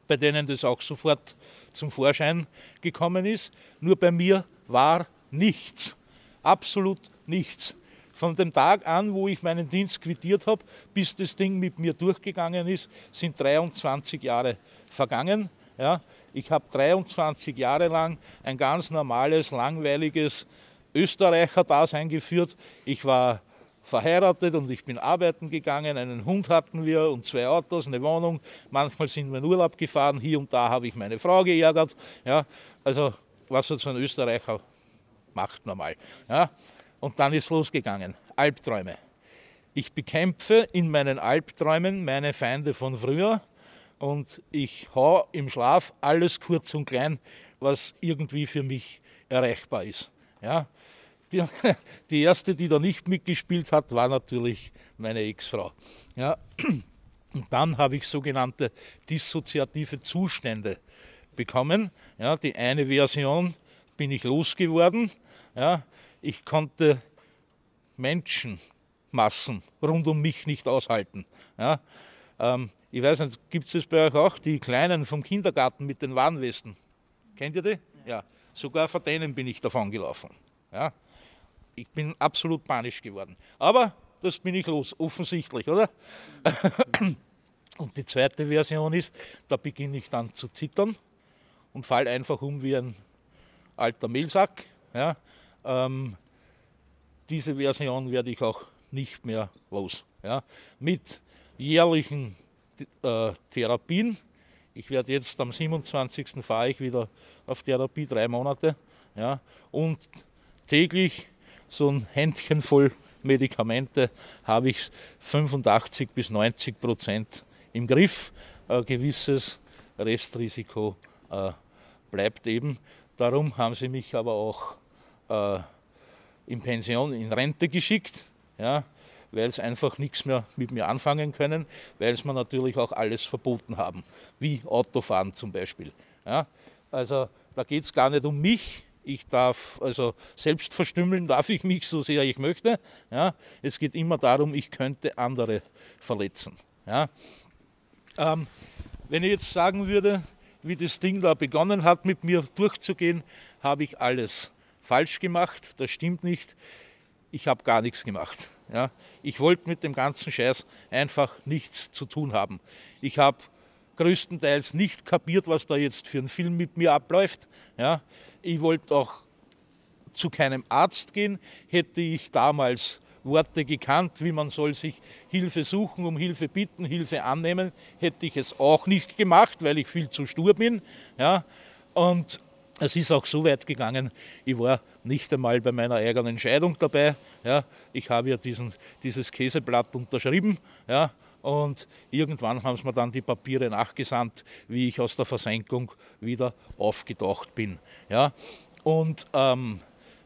bei denen das auch sofort zum Vorschein gekommen ist. Nur bei mir war nichts, absolut nichts. Von dem Tag an, wo ich meinen Dienst quittiert habe, bis das Ding mit mir durchgegangen ist, sind 23 Jahre vergangen. Ja, ich habe 23 Jahre lang ein ganz normales, langweiliges Österreicher-Dasein geführt. Ich war verheiratet und ich bin arbeiten gegangen. Einen Hund hatten wir und zwei Autos, eine Wohnung. Manchmal sind wir in Urlaub gefahren. Hier und da habe ich meine Frau geärgert. Ja, also was so ein Österreicher macht normal. Ja. Und dann ist losgegangen. Albträume. Ich bekämpfe in meinen Albträumen meine Feinde von früher und ich hau im Schlaf alles kurz und klein, was irgendwie für mich erreichbar ist. Ja. Die, *laughs* die erste, die da nicht mitgespielt hat, war natürlich meine Ex-Frau. Ja. *clears throat* Und dann habe ich sogenannte dissoziative Zustände bekommen. Ja, die eine Version bin ich losgeworden. Ja, ich konnte Menschenmassen rund um mich nicht aushalten. Ja, ähm, ich weiß nicht, gibt es das bei euch auch, die Kleinen vom Kindergarten mit den Warnwesten? Kennt ihr die? Ja, sogar vor denen bin ich davon gelaufen. Ja, ich bin absolut panisch geworden. Aber das bin ich los, offensichtlich, oder? Und die zweite Version ist, da beginne ich dann zu zittern und falle einfach um wie ein alter Mehlsack. Ja. Ähm, diese Version werde ich auch nicht mehr los. Ja. Mit jährlichen äh, Therapien. Ich werde jetzt am 27. fahre ich wieder auf Therapie, drei Monate. Ja. Und täglich so ein Händchen voll Medikamente habe ich 85 bis 90 Prozent im Griff. Ein gewisses Restrisiko äh, bleibt eben. Darum haben sie mich aber auch äh, in Pension, in Rente geschickt, ja, weil sie einfach nichts mehr mit mir anfangen können, weil sie mir natürlich auch alles verboten haben, wie Autofahren zum Beispiel. Ja. Also da geht es gar nicht um mich, ich darf, also selbst verstümmeln darf ich mich so sehr ich möchte. Ja. Es geht immer darum, ich könnte andere verletzen. Ja. Ähm, wenn ich jetzt sagen würde, wie das Ding da begonnen hat, mit mir durchzugehen, habe ich alles falsch gemacht. Das stimmt nicht. Ich habe gar nichts gemacht. Ja. Ich wollte mit dem ganzen Scheiß einfach nichts zu tun haben. Ich habe größtenteils nicht kapiert, was da jetzt für ein Film mit mir abläuft. Ja, ich wollte auch zu keinem Arzt gehen, hätte ich damals Worte gekannt, wie man soll sich Hilfe suchen, um Hilfe bitten, Hilfe annehmen, hätte ich es auch nicht gemacht, weil ich viel zu stur bin. Ja, und es ist auch so weit gegangen, ich war nicht einmal bei meiner eigenen Scheidung dabei. Ja, ich habe ja diesen, dieses Käseblatt unterschrieben. Ja, und irgendwann haben sie mir dann die Papiere nachgesandt, wie ich aus der Versenkung wieder aufgetaucht bin. Ja, und ähm,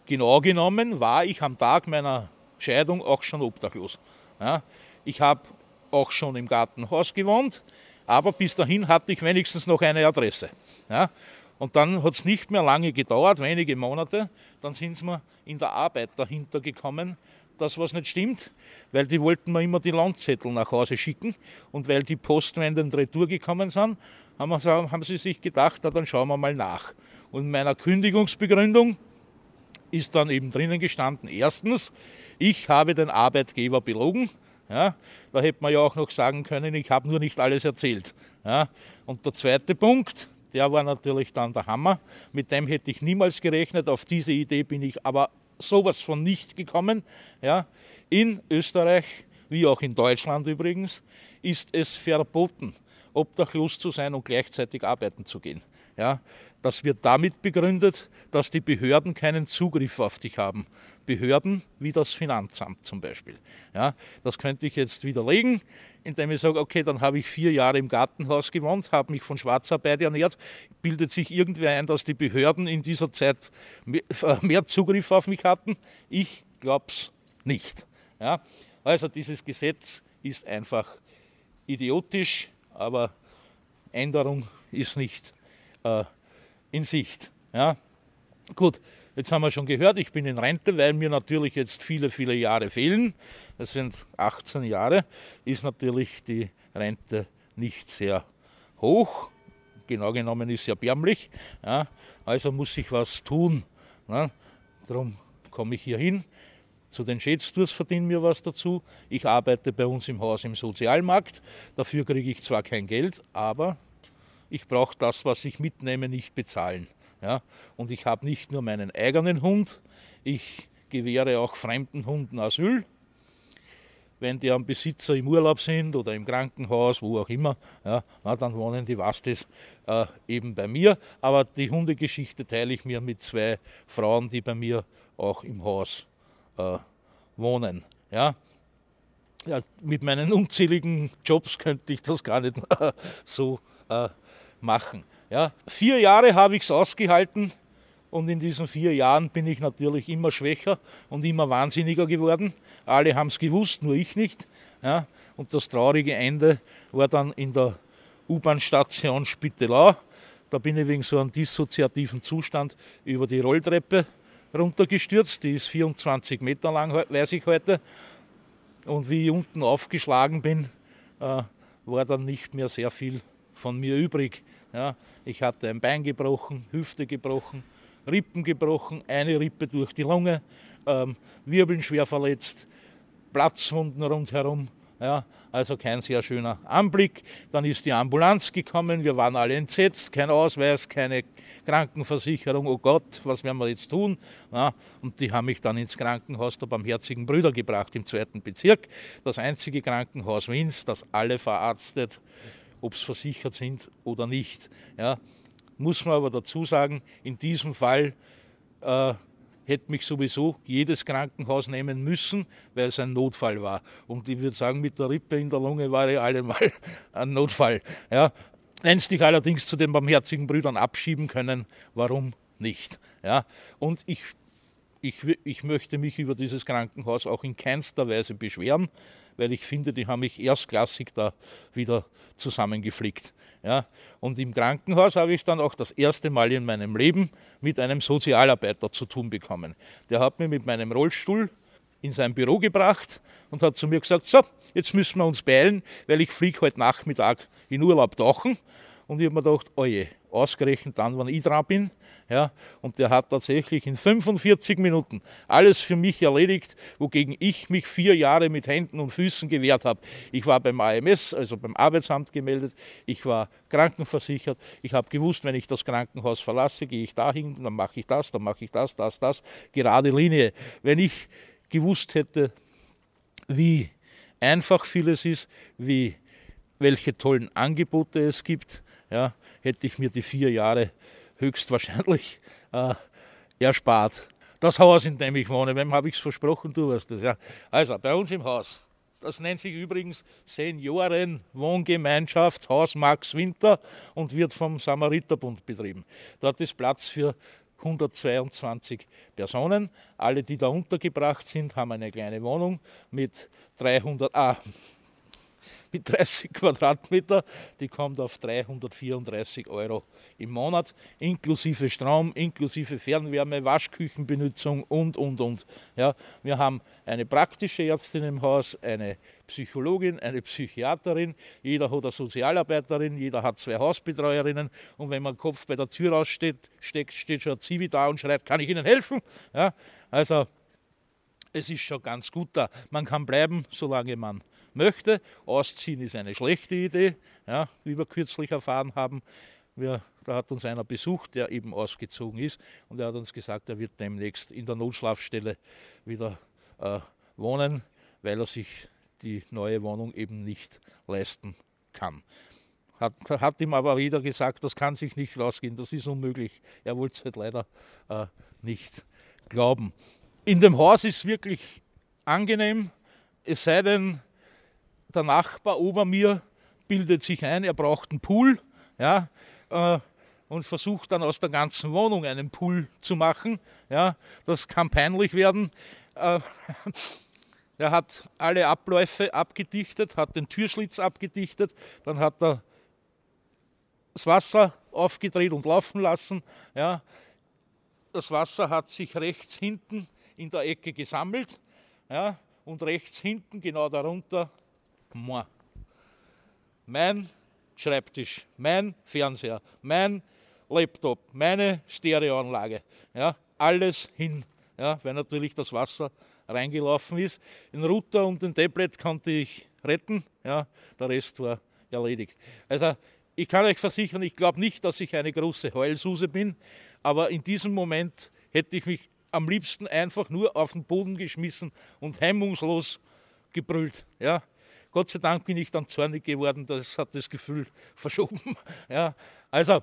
genau genommen war ich am Tag meiner Scheidung auch schon obdachlos. Ja, ich habe auch schon im Gartenhaus gewohnt, aber bis dahin hatte ich wenigstens noch eine Adresse. Ja, und dann hat es nicht mehr lange gedauert, wenige Monate, dann sind mir in der Arbeit dahinter gekommen, dass was nicht stimmt, weil die wollten mir immer die Landzettel nach Hause schicken und weil die Postwenden Retour gekommen sind, haben, wir, haben sie sich gedacht, na, dann schauen wir mal nach. Und in meiner Kündigungsbegründung ist dann eben drinnen gestanden, erstens, ich habe den Arbeitgeber belogen. Ja, da hätte man ja auch noch sagen können, ich habe nur nicht alles erzählt. Ja, und der zweite Punkt, der war natürlich dann der Hammer. Mit dem hätte ich niemals gerechnet. Auf diese Idee bin ich aber sowas von nicht gekommen. Ja, in Österreich, wie auch in Deutschland übrigens, ist es verboten, obdachlos zu sein und gleichzeitig arbeiten zu gehen. Ja, das wird damit begründet, dass die Behörden keinen Zugriff auf dich haben. Behörden wie das Finanzamt zum Beispiel. Ja, das könnte ich jetzt widerlegen, indem ich sage, okay, dann habe ich vier Jahre im Gartenhaus gewohnt, habe mich von Schwarzarbeit ernährt. Bildet sich irgendwer ein, dass die Behörden in dieser Zeit mehr Zugriff auf mich hatten? Ich glaube es nicht. Ja, also dieses Gesetz ist einfach idiotisch, aber Änderung ist nicht äh, in Sicht. Ja. Gut, jetzt haben wir schon gehört, ich bin in Rente, weil mir natürlich jetzt viele, viele Jahre fehlen. Das sind 18 Jahre, ist natürlich die Rente nicht sehr hoch. Genau genommen ist sie erbärmlich. Ja. Also muss ich was tun. Ne. Darum komme ich hier hin. Zu den Schätztours verdienen wir was dazu. Ich arbeite bei uns im Haus im Sozialmarkt. Dafür kriege ich zwar kein Geld, aber ich brauche das, was ich mitnehme, nicht bezahlen. Ja? Und ich habe nicht nur meinen eigenen Hund, ich gewähre auch fremden Hunden Asyl. Wenn die am Besitzer im Urlaub sind oder im Krankenhaus, wo auch immer, ja, na, dann wohnen die Wastes äh, eben bei mir. Aber die Hundegeschichte teile ich mir mit zwei Frauen, die bei mir auch im Haus äh, wohnen. Ja. ja. mit meinen unzähligen Jobs könnte ich das gar nicht *laughs* so äh, machen. Ja, vier Jahre habe ich es ausgehalten und in diesen vier Jahren bin ich natürlich immer schwächer und immer wahnsinniger geworden. Alle haben es gewusst, nur ich nicht. Ja, und das traurige Ende war dann in der U-Bahn-Station Spittelau. Da bin ich wegen so einem dissoziativen Zustand über die Rolltreppe runtergestürzt. Die ist 24 Meter lang, weiß ich heute. Und wie ich unten aufgeschlagen bin, äh, war dann nicht mehr sehr viel von mir übrig. Ja, ich hatte ein Bein gebrochen, Hüfte gebrochen, Rippen gebrochen, eine Rippe durch die Lunge, ähm, Wirbeln schwer verletzt, Platzwunden rundherum. Ja, also kein sehr schöner Anblick. Dann ist die Ambulanz gekommen, wir waren alle entsetzt, kein Ausweis, keine Krankenversicherung. Oh Gott, was werden wir jetzt tun? Ja, und die haben mich dann ins Krankenhaus der Barmherzigen Brüder gebracht im zweiten Bezirk. Das einzige Krankenhaus Wiens, das alle verarztet ob sie versichert sind oder nicht. Ja, muss man aber dazu sagen, in diesem Fall äh, hätte mich sowieso jedes Krankenhaus nehmen müssen, weil es ein Notfall war. Und ich würde sagen, mit der Rippe in der Lunge war ich allemal *laughs* ein Notfall. Ja. Wenn dich allerdings zu den barmherzigen Brüdern abschieben können, warum nicht? Ja. Und ich, ich, ich möchte mich über dieses Krankenhaus auch in keinster Weise beschweren weil ich finde, die haben mich erstklassig da wieder zusammengeflickt. Ja. Und im Krankenhaus habe ich dann auch das erste Mal in meinem Leben mit einem Sozialarbeiter zu tun bekommen. Der hat mir mit meinem Rollstuhl in sein Büro gebracht und hat zu mir gesagt, so, jetzt müssen wir uns beeilen, weil ich fliege heute Nachmittag in Urlaub tauchen. Und ich habe mir gedacht, oje, ausgerechnet dann, wann ich dran bin. Ja, und der hat tatsächlich in 45 Minuten alles für mich erledigt, wogegen ich mich vier Jahre mit Händen und Füßen gewehrt habe. Ich war beim AMS, also beim Arbeitsamt gemeldet, ich war krankenversichert, ich habe gewusst, wenn ich das Krankenhaus verlasse, gehe ich dahin, dann mache ich das, dann mache ich das, das, das, gerade Linie. Wenn ich gewusst hätte, wie einfach vieles ist, wie welche tollen Angebote es gibt, ja, hätte ich mir die vier Jahre höchstwahrscheinlich äh, erspart. Das Haus, in dem ich wohne, wem habe ich es versprochen, du weißt das. Ja. Also bei uns im Haus, das nennt sich übrigens Seniorenwohngemeinschaft Haus Max Winter und wird vom Samariterbund betrieben. Dort ist Platz für 122 Personen. Alle, die da untergebracht sind, haben eine kleine Wohnung mit 300, ah, mit 30 *laughs* Quadratmeter. Die kommt auf 334 Euro im Monat, inklusive Strom, inklusive Fernwärme, Waschküchenbenutzung und, und, und. Ja, wir haben eine praktische Ärztin im Haus, eine Psychologin, eine Psychiaterin, jeder hat eine Sozialarbeiterin, jeder hat zwei Hausbetreuerinnen und wenn man Kopf bei der Tür raussteht, steckt, steht schon ein Zivi da und schreit, kann ich Ihnen helfen? Ja, also es ist schon ganz gut da. Man kann bleiben, solange man möchte. Ausziehen ist eine schlechte Idee, ja, wie wir kürzlich erfahren haben. Wir, da hat uns einer besucht, der eben ausgezogen ist und er hat uns gesagt, er wird demnächst in der Notschlafstelle wieder äh, wohnen, weil er sich die neue Wohnung eben nicht leisten kann. Hat, hat ihm aber wieder gesagt, das kann sich nicht rausgehen, das ist unmöglich. Er wollte es halt leider äh, nicht glauben. In dem Haus ist wirklich angenehm, es sei denn, der Nachbar ober mir bildet sich ein, er braucht einen Pool ja, äh, und versucht dann aus der ganzen Wohnung einen Pool zu machen. Ja, das kann peinlich werden. Äh, *laughs* er hat alle Abläufe abgedichtet, hat den Türschlitz abgedichtet, dann hat er das Wasser aufgedreht und laufen lassen. Ja. Das Wasser hat sich rechts hinten in der Ecke gesammelt ja, und rechts hinten, genau darunter. Mein Schreibtisch, mein Fernseher, mein Laptop, meine Stereoanlage, ja, alles hin, ja, weil natürlich das Wasser reingelaufen ist. Den Router und den Tablet konnte ich retten, ja, der Rest war erledigt. Also ich kann euch versichern, ich glaube nicht, dass ich eine große Heulsuse bin, aber in diesem Moment hätte ich mich am liebsten einfach nur auf den Boden geschmissen und hemmungslos gebrüllt. Ja. Gott sei Dank bin ich dann zornig geworden, das hat das Gefühl *laughs* verschoben. Ja. Also,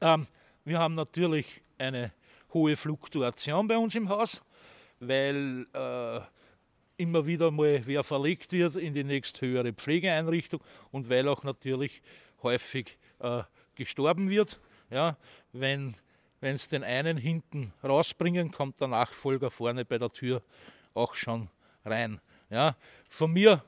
ähm, wir haben natürlich eine hohe Fluktuation bei uns im Haus, weil äh, immer wieder mal wer verlegt wird in die nächsthöhere Pflegeeinrichtung und weil auch natürlich häufig äh, gestorben wird. Ja, wenn wenn es den einen hinten rausbringen, kommt der Nachfolger vorne bei der Tür auch schon rein. Ja, von mir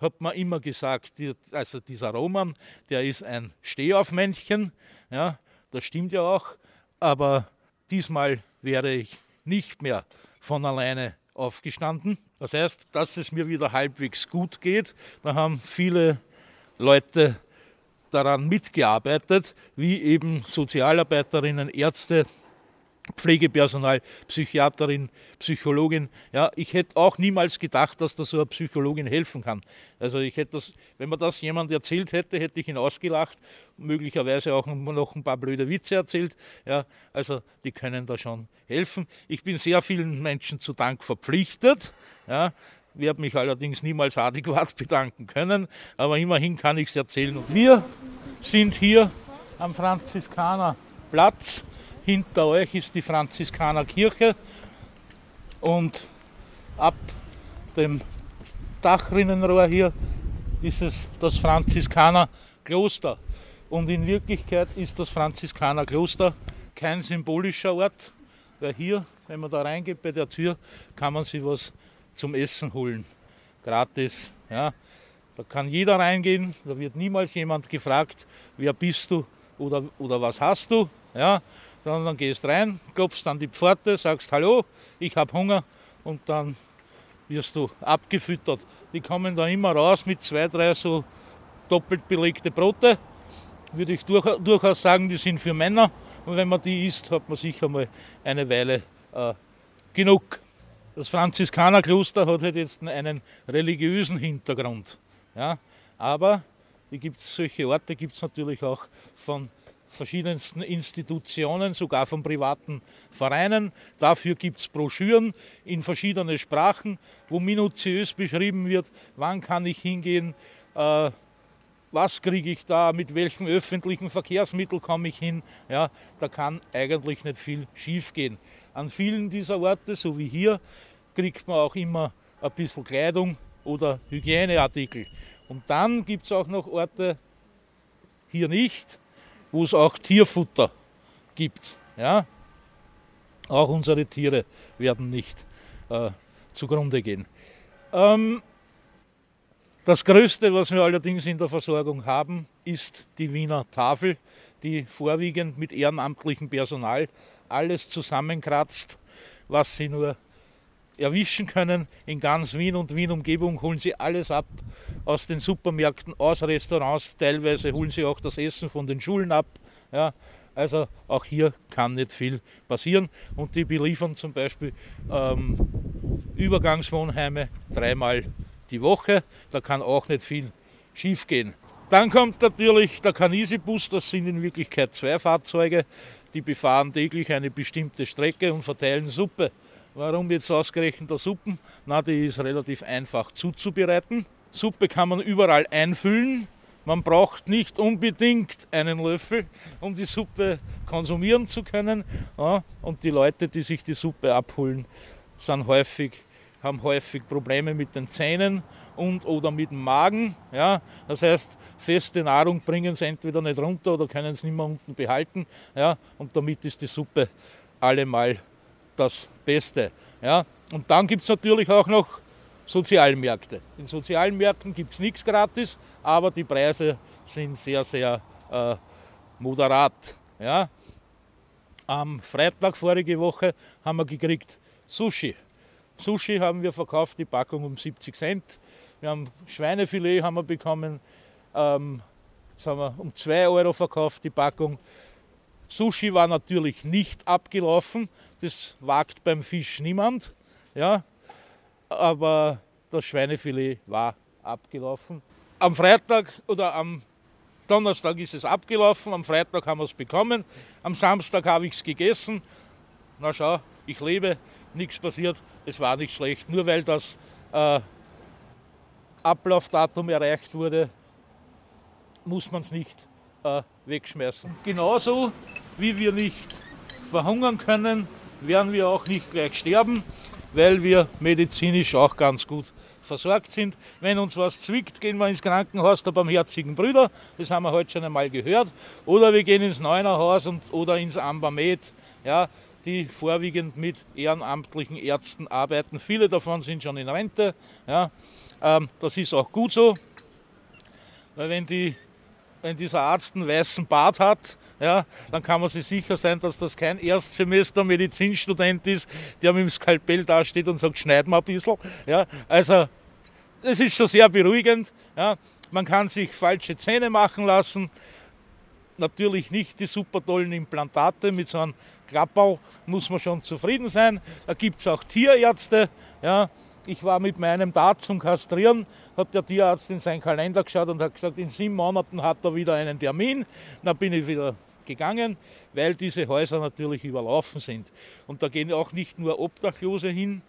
hat man immer gesagt, also dieser Roman, der ist ein Stehaufmännchen. Ja, das stimmt ja auch. Aber diesmal wäre ich nicht mehr von alleine aufgestanden. Das heißt, dass es mir wieder halbwegs gut geht. Da haben viele Leute daran mitgearbeitet, wie eben Sozialarbeiterinnen, Ärzte, Pflegepersonal, Psychiaterin, Psychologin. Ja, ich hätte auch niemals gedacht, dass da so eine Psychologin helfen kann. Also ich hätte das, wenn man das jemand erzählt hätte, hätte ich ihn ausgelacht, möglicherweise auch noch ein paar blöde Witze erzählt. Ja, also die können da schon helfen. Ich bin sehr vielen Menschen zu Dank verpflichtet. Ja, werde mich allerdings niemals adäquat *laughs* bedanken können, aber immerhin kann ich es erzählen. Wir sind hier am Franziskanerplatz. Hinter euch ist die Franziskanerkirche und ab dem Dachrinnenrohr hier ist es das Franziskanerkloster. Und in Wirklichkeit ist das Franziskanerkloster kein symbolischer Ort, weil hier, wenn man da reingeht bei der Tür, kann man sich was zum Essen holen. Gratis. Ja. Da kann jeder reingehen, da wird niemals jemand gefragt, wer bist du oder, oder was hast du. Ja. Sondern gehst rein, klopfst an die Pforte, sagst Hallo, ich habe Hunger und dann wirst du abgefüttert. Die kommen da immer raus mit zwei, drei so doppelt belegte Brote würde ich durch, durchaus sagen, die sind für Männer. Und wenn man die isst, hat man sicher mal eine Weile äh, genug. Das Franziskanerkloster hat halt jetzt einen religiösen Hintergrund. Ja? Aber gibt's, solche Orte gibt es natürlich auch von verschiedensten Institutionen, sogar von privaten Vereinen. Dafür gibt es Broschüren in verschiedene Sprachen, wo minutiös beschrieben wird, wann kann ich hingehen, äh, was kriege ich da, mit welchem öffentlichen Verkehrsmittel komme ich hin. Ja, da kann eigentlich nicht viel schiefgehen. An vielen dieser Orte, so wie hier, kriegt man auch immer ein bisschen Kleidung oder Hygieneartikel. Und dann gibt es auch noch Orte, hier nicht, wo es auch Tierfutter gibt. Ja? Auch unsere Tiere werden nicht äh, zugrunde gehen. Ähm, das Größte, was wir allerdings in der Versorgung haben, ist die Wiener Tafel, die vorwiegend mit ehrenamtlichem Personal alles zusammenkratzt, was sie nur erwischen können. In ganz Wien und Wien-Umgebung holen sie alles ab aus den Supermärkten, aus Restaurants. Teilweise holen sie auch das Essen von den Schulen ab. Ja, also auch hier kann nicht viel passieren. Und die beliefern zum Beispiel ähm, Übergangswohnheime dreimal die Woche. Da kann auch nicht viel schief gehen. Dann kommt natürlich der Canisi-Bus, das sind in Wirklichkeit zwei Fahrzeuge, die befahren täglich eine bestimmte Strecke und verteilen Suppe. Warum jetzt ausgerechnet der Suppen? Na, die ist relativ einfach zuzubereiten. Suppe kann man überall einfüllen. Man braucht nicht unbedingt einen Löffel, um die Suppe konsumieren zu können. Ja, und die Leute, die sich die Suppe abholen, sind häufig, haben häufig Probleme mit den Zähnen und oder mit dem Magen. Ja. Das heißt, feste Nahrung bringen sie entweder nicht runter oder können sie nicht mehr unten behalten. Ja. Und damit ist die Suppe allemal das Beste. Ja? Und dann gibt es natürlich auch noch Sozialmärkte. In sozialen Märkten gibt es nichts gratis, aber die Preise sind sehr, sehr äh, moderat. Ja? Am Freitag vorige Woche haben wir gekriegt Sushi. Sushi haben wir verkauft, die Packung um 70 Cent. Wir haben Schweinefilet haben wir bekommen, ähm, haben wir um 2 Euro verkauft, die Packung. Sushi war natürlich nicht abgelaufen, das wagt beim Fisch niemand. Ja, aber das Schweinefilet war abgelaufen. Am Freitag oder am Donnerstag ist es abgelaufen, am Freitag haben wir es bekommen, am Samstag habe ich es gegessen. Na schau, ich lebe, nichts passiert, es war nicht schlecht. Nur weil das äh, Ablaufdatum erreicht wurde, muss man es nicht äh, wegschmeißen. Genauso wie wir nicht verhungern können, werden wir auch nicht gleich sterben, weil wir medizinisch auch ganz gut versorgt sind. Wenn uns was zwickt, gehen wir ins Krankenhaus der barmherzigen Brüder, das haben wir heute schon einmal gehört, oder wir gehen ins Neunerhaus und, oder ins Ambamed, ja, die vorwiegend mit ehrenamtlichen Ärzten arbeiten. Viele davon sind schon in Rente. Ja. Ähm, das ist auch gut so, weil wenn die wenn dieser Arzt einen weißen Bart hat, ja, dann kann man sich sicher sein, dass das kein Erstsemester Medizinstudent ist, der mit dem Skalpell dasteht und sagt, schneid mal ein bisschen. Ja, also, das ist schon sehr beruhigend. Ja. Man kann sich falsche Zähne machen lassen. Natürlich nicht die super tollen Implantate mit so einem Klappbau, muss man schon zufrieden sein. Da gibt es auch Tierärzte. Ja, ich war mit meinem Dart zum Kastrieren, hat der Tierarzt in seinen Kalender geschaut und hat gesagt, in sieben Monaten hat er wieder einen Termin. Dann bin ich wieder gegangen, weil diese Häuser natürlich überlaufen sind. Und da gehen auch nicht nur Obdachlose hin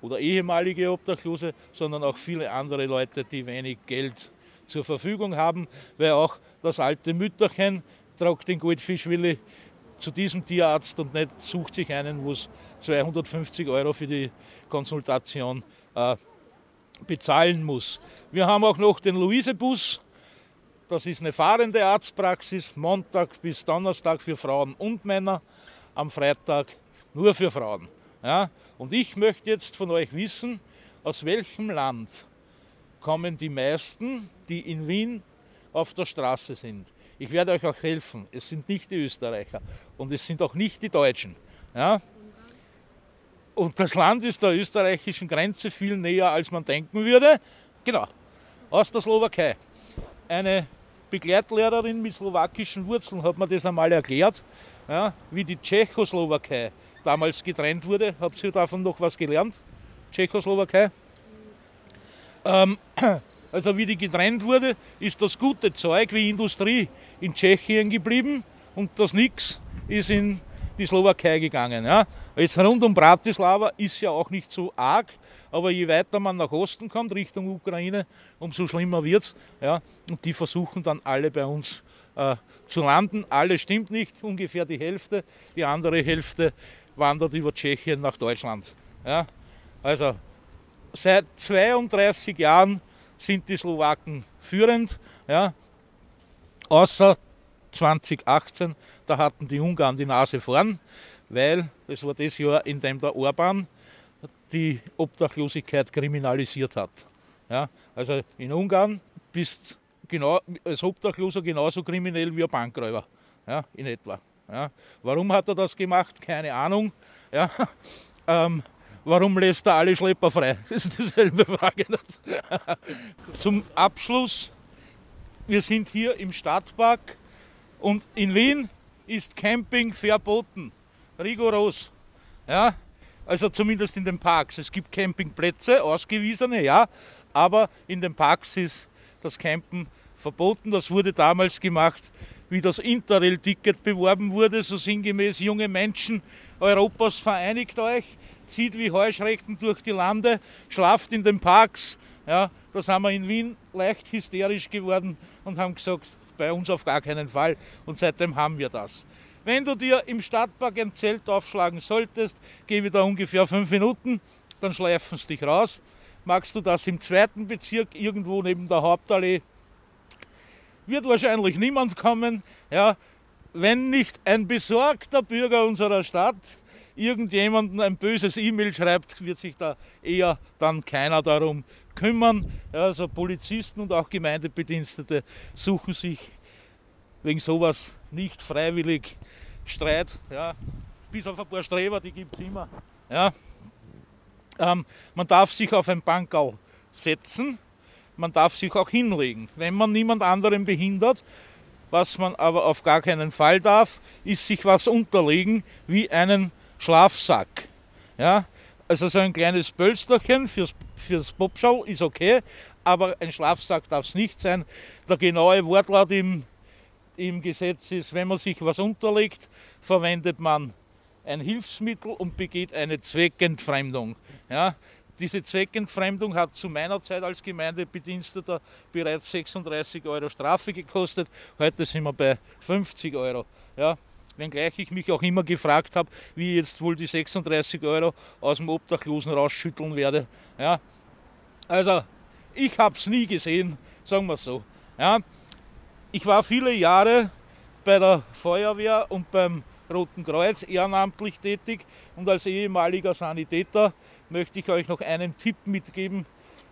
oder ehemalige Obdachlose, sondern auch viele andere Leute, die wenig Geld zur Verfügung haben, weil auch das alte Mütterchen tragt den Goldfischwille zu diesem Tierarzt und nicht sucht sich einen, wo es 250 Euro für die Konsultation äh, bezahlen muss. Wir haben auch noch den Luisebus. Das ist eine fahrende Arztpraxis, Montag bis Donnerstag für Frauen und Männer, am Freitag nur für Frauen. Ja? Und ich möchte jetzt von euch wissen, aus welchem Land kommen die meisten, die in Wien auf der Straße sind. Ich werde euch auch helfen. Es sind nicht die Österreicher und es sind auch nicht die Deutschen. Ja? Und das Land ist der österreichischen Grenze viel näher, als man denken würde. Genau, aus der Slowakei. Eine Begleitlehrerin mit slowakischen Wurzeln hat mir das einmal erklärt, ja, wie die Tschechoslowakei damals getrennt wurde. Habt ihr davon noch was gelernt? Tschechoslowakei? Ähm, *clears throat* also wie die getrennt wurde, ist das gute Zeug wie Industrie in Tschechien geblieben und das Nix ist in die Slowakei gegangen. Ja. Jetzt rund um Bratislava ist ja auch nicht so arg, aber je weiter man nach Osten kommt, Richtung Ukraine, umso schlimmer wird es. Ja. Und die versuchen dann alle bei uns äh, zu landen. Alle stimmt nicht, ungefähr die Hälfte. Die andere Hälfte wandert über Tschechien nach Deutschland. Ja. Also seit 32 Jahren sind die Slowaken führend, ja, außer 2018, da hatten die Ungarn die Nase vorn, weil es war das Jahr, in dem der Orban die Obdachlosigkeit kriminalisiert hat. Ja, also in Ungarn bist genau, als Obdachloser genauso kriminell wie ein Bankräuber, ja, in etwa. Ja. Warum hat er das gemacht? Keine Ahnung. Ja. *laughs* Ähm, warum lässt er alle Schlepper frei? *laughs* Das ist dieselbe Frage. *laughs* Zum Abschluss, wir sind hier im Stadtpark und in Wien ist Camping verboten, rigoros. Ja, also zumindest in den Parks. Es gibt Campingplätze, ausgewiesene, ja, aber in den Parks ist das Campen verboten. Das wurde damals gemacht, wie das Interrail-Ticket beworben wurde, so sinngemäß junge Menschen Europas vereinigt euch zieht wie Heuschrecken durch die Lande, schlaft in den Parks. Ja, da sind wir in Wien leicht hysterisch geworden und haben gesagt, bei uns auf gar keinen Fall. Und seitdem haben wir das. Wenn du dir im Stadtpark ein Zelt aufschlagen solltest, gebe da ungefähr fünf Minuten, dann schleifen sie dich raus. Magst du das im zweiten Bezirk irgendwo neben der Hauptallee? Wird wahrscheinlich niemand kommen. Ja, wenn nicht ein besorgter Bürger unserer Stadt irgendjemanden ein böses E-Mail schreibt, wird sich da eher dann keiner darum kümmern. Also Polizisten und auch Gemeindebedienstete suchen sich wegen sowas nicht freiwillig Streit. Ja. Bis auf ein paar Streber, die gibt es immer. Ja. Ähm, man darf sich auf ein Bankerl setzen, man darf sich auch hinlegen. Wenn man niemand anderen behindert, was man aber auf gar keinen Fall darf, ist sich was unterlegen wie einen Schlafsack. Ja, also so ein kleines Pölsterchen fürs, fürs Popschau ist okay, aber ein Schlafsack darf es nicht sein. Der genaue Wortlaut im, im Gesetz ist, wenn man sich was unterlegt, verwendet man ein Hilfsmittel und begeht eine Zweckentfremdung. Ja, diese Zweckentfremdung hat zu meiner Zeit als Gemeindebediensteter bereits 36 Euro Strafe gekostet. Heute sind wir bei 50 Euro. Ja, wenngleich ich mich auch immer gefragt habe, wie ich jetzt wohl die 36 Euro aus dem Obdachlosen rausschütteln werde. Ja, also ich habe es nie gesehen, sagen wir so. Ja, ich war viele Jahre bei der Feuerwehr und beim Roten Kreuz ehrenamtlich tätig und als ehemaliger Sanitäter möchte ich euch noch einen Tipp mitgeben.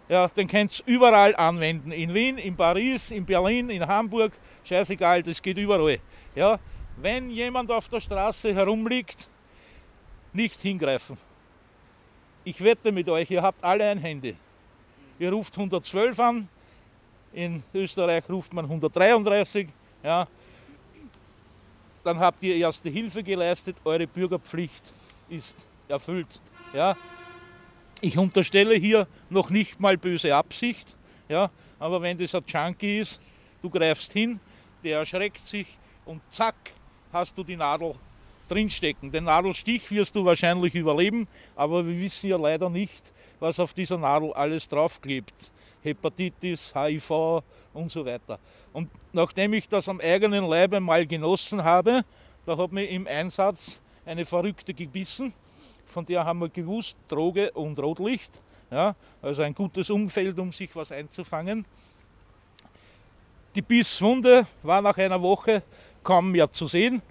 Ja, den könnt ihr überall anwenden. In Wien, in Paris, in Berlin, in Hamburg, scheißegal, das geht überall. Ja, wenn jemand auf der Straße herumliegt, nicht hingreifen. Ich wette mit euch, ihr habt alle ein Handy. Ihr ruft 112 an, in Österreich ruft man 133, ja. Dann habt ihr erste Hilfe geleistet, eure Bürgerpflicht ist erfüllt. Ja. Ich unterstelle hier noch nicht mal böse Absicht, ja, aber wenn das ein Junkie ist, du greifst hin, der erschreckt sich und zack, hast du die Nadel drinstecken. Den Nadelstich wirst du wahrscheinlich überleben, aber wir wissen ja leider nicht, was auf dieser Nadel alles draufklebt. Hepatitis, HIV und so weiter. Und nachdem ich das am eigenen Leibe mal genossen habe, da hat mir im Einsatz eine Verrückte gebissen, von der haben wir gewusst, Droge und Rotlicht. Ja, also ein gutes Umfeld, um sich was einzufangen. Die Bisswunde war nach einer Woche kaum mehr zu sehen.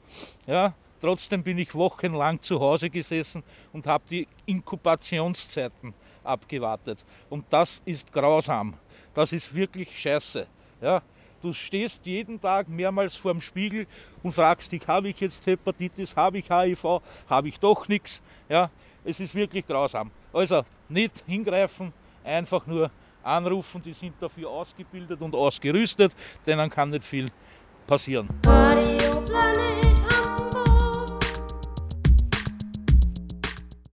Ja, trotzdem bin ich wochenlang zu Hause gesessen und habe die Inkubationszeiten abgewartet. Und das ist grausam. Das ist wirklich scheiße. Ja, du stehst jeden Tag mehrmals vor dem Spiegel und fragst dich, habe ich jetzt Hepatitis, habe ich HIV, habe ich doch nichts. Ja, es ist wirklich grausam. Also nicht hingreifen, einfach nur anrufen, die sind dafür ausgebildet und ausgerüstet, denen kann nicht viel passieren. Radio Planet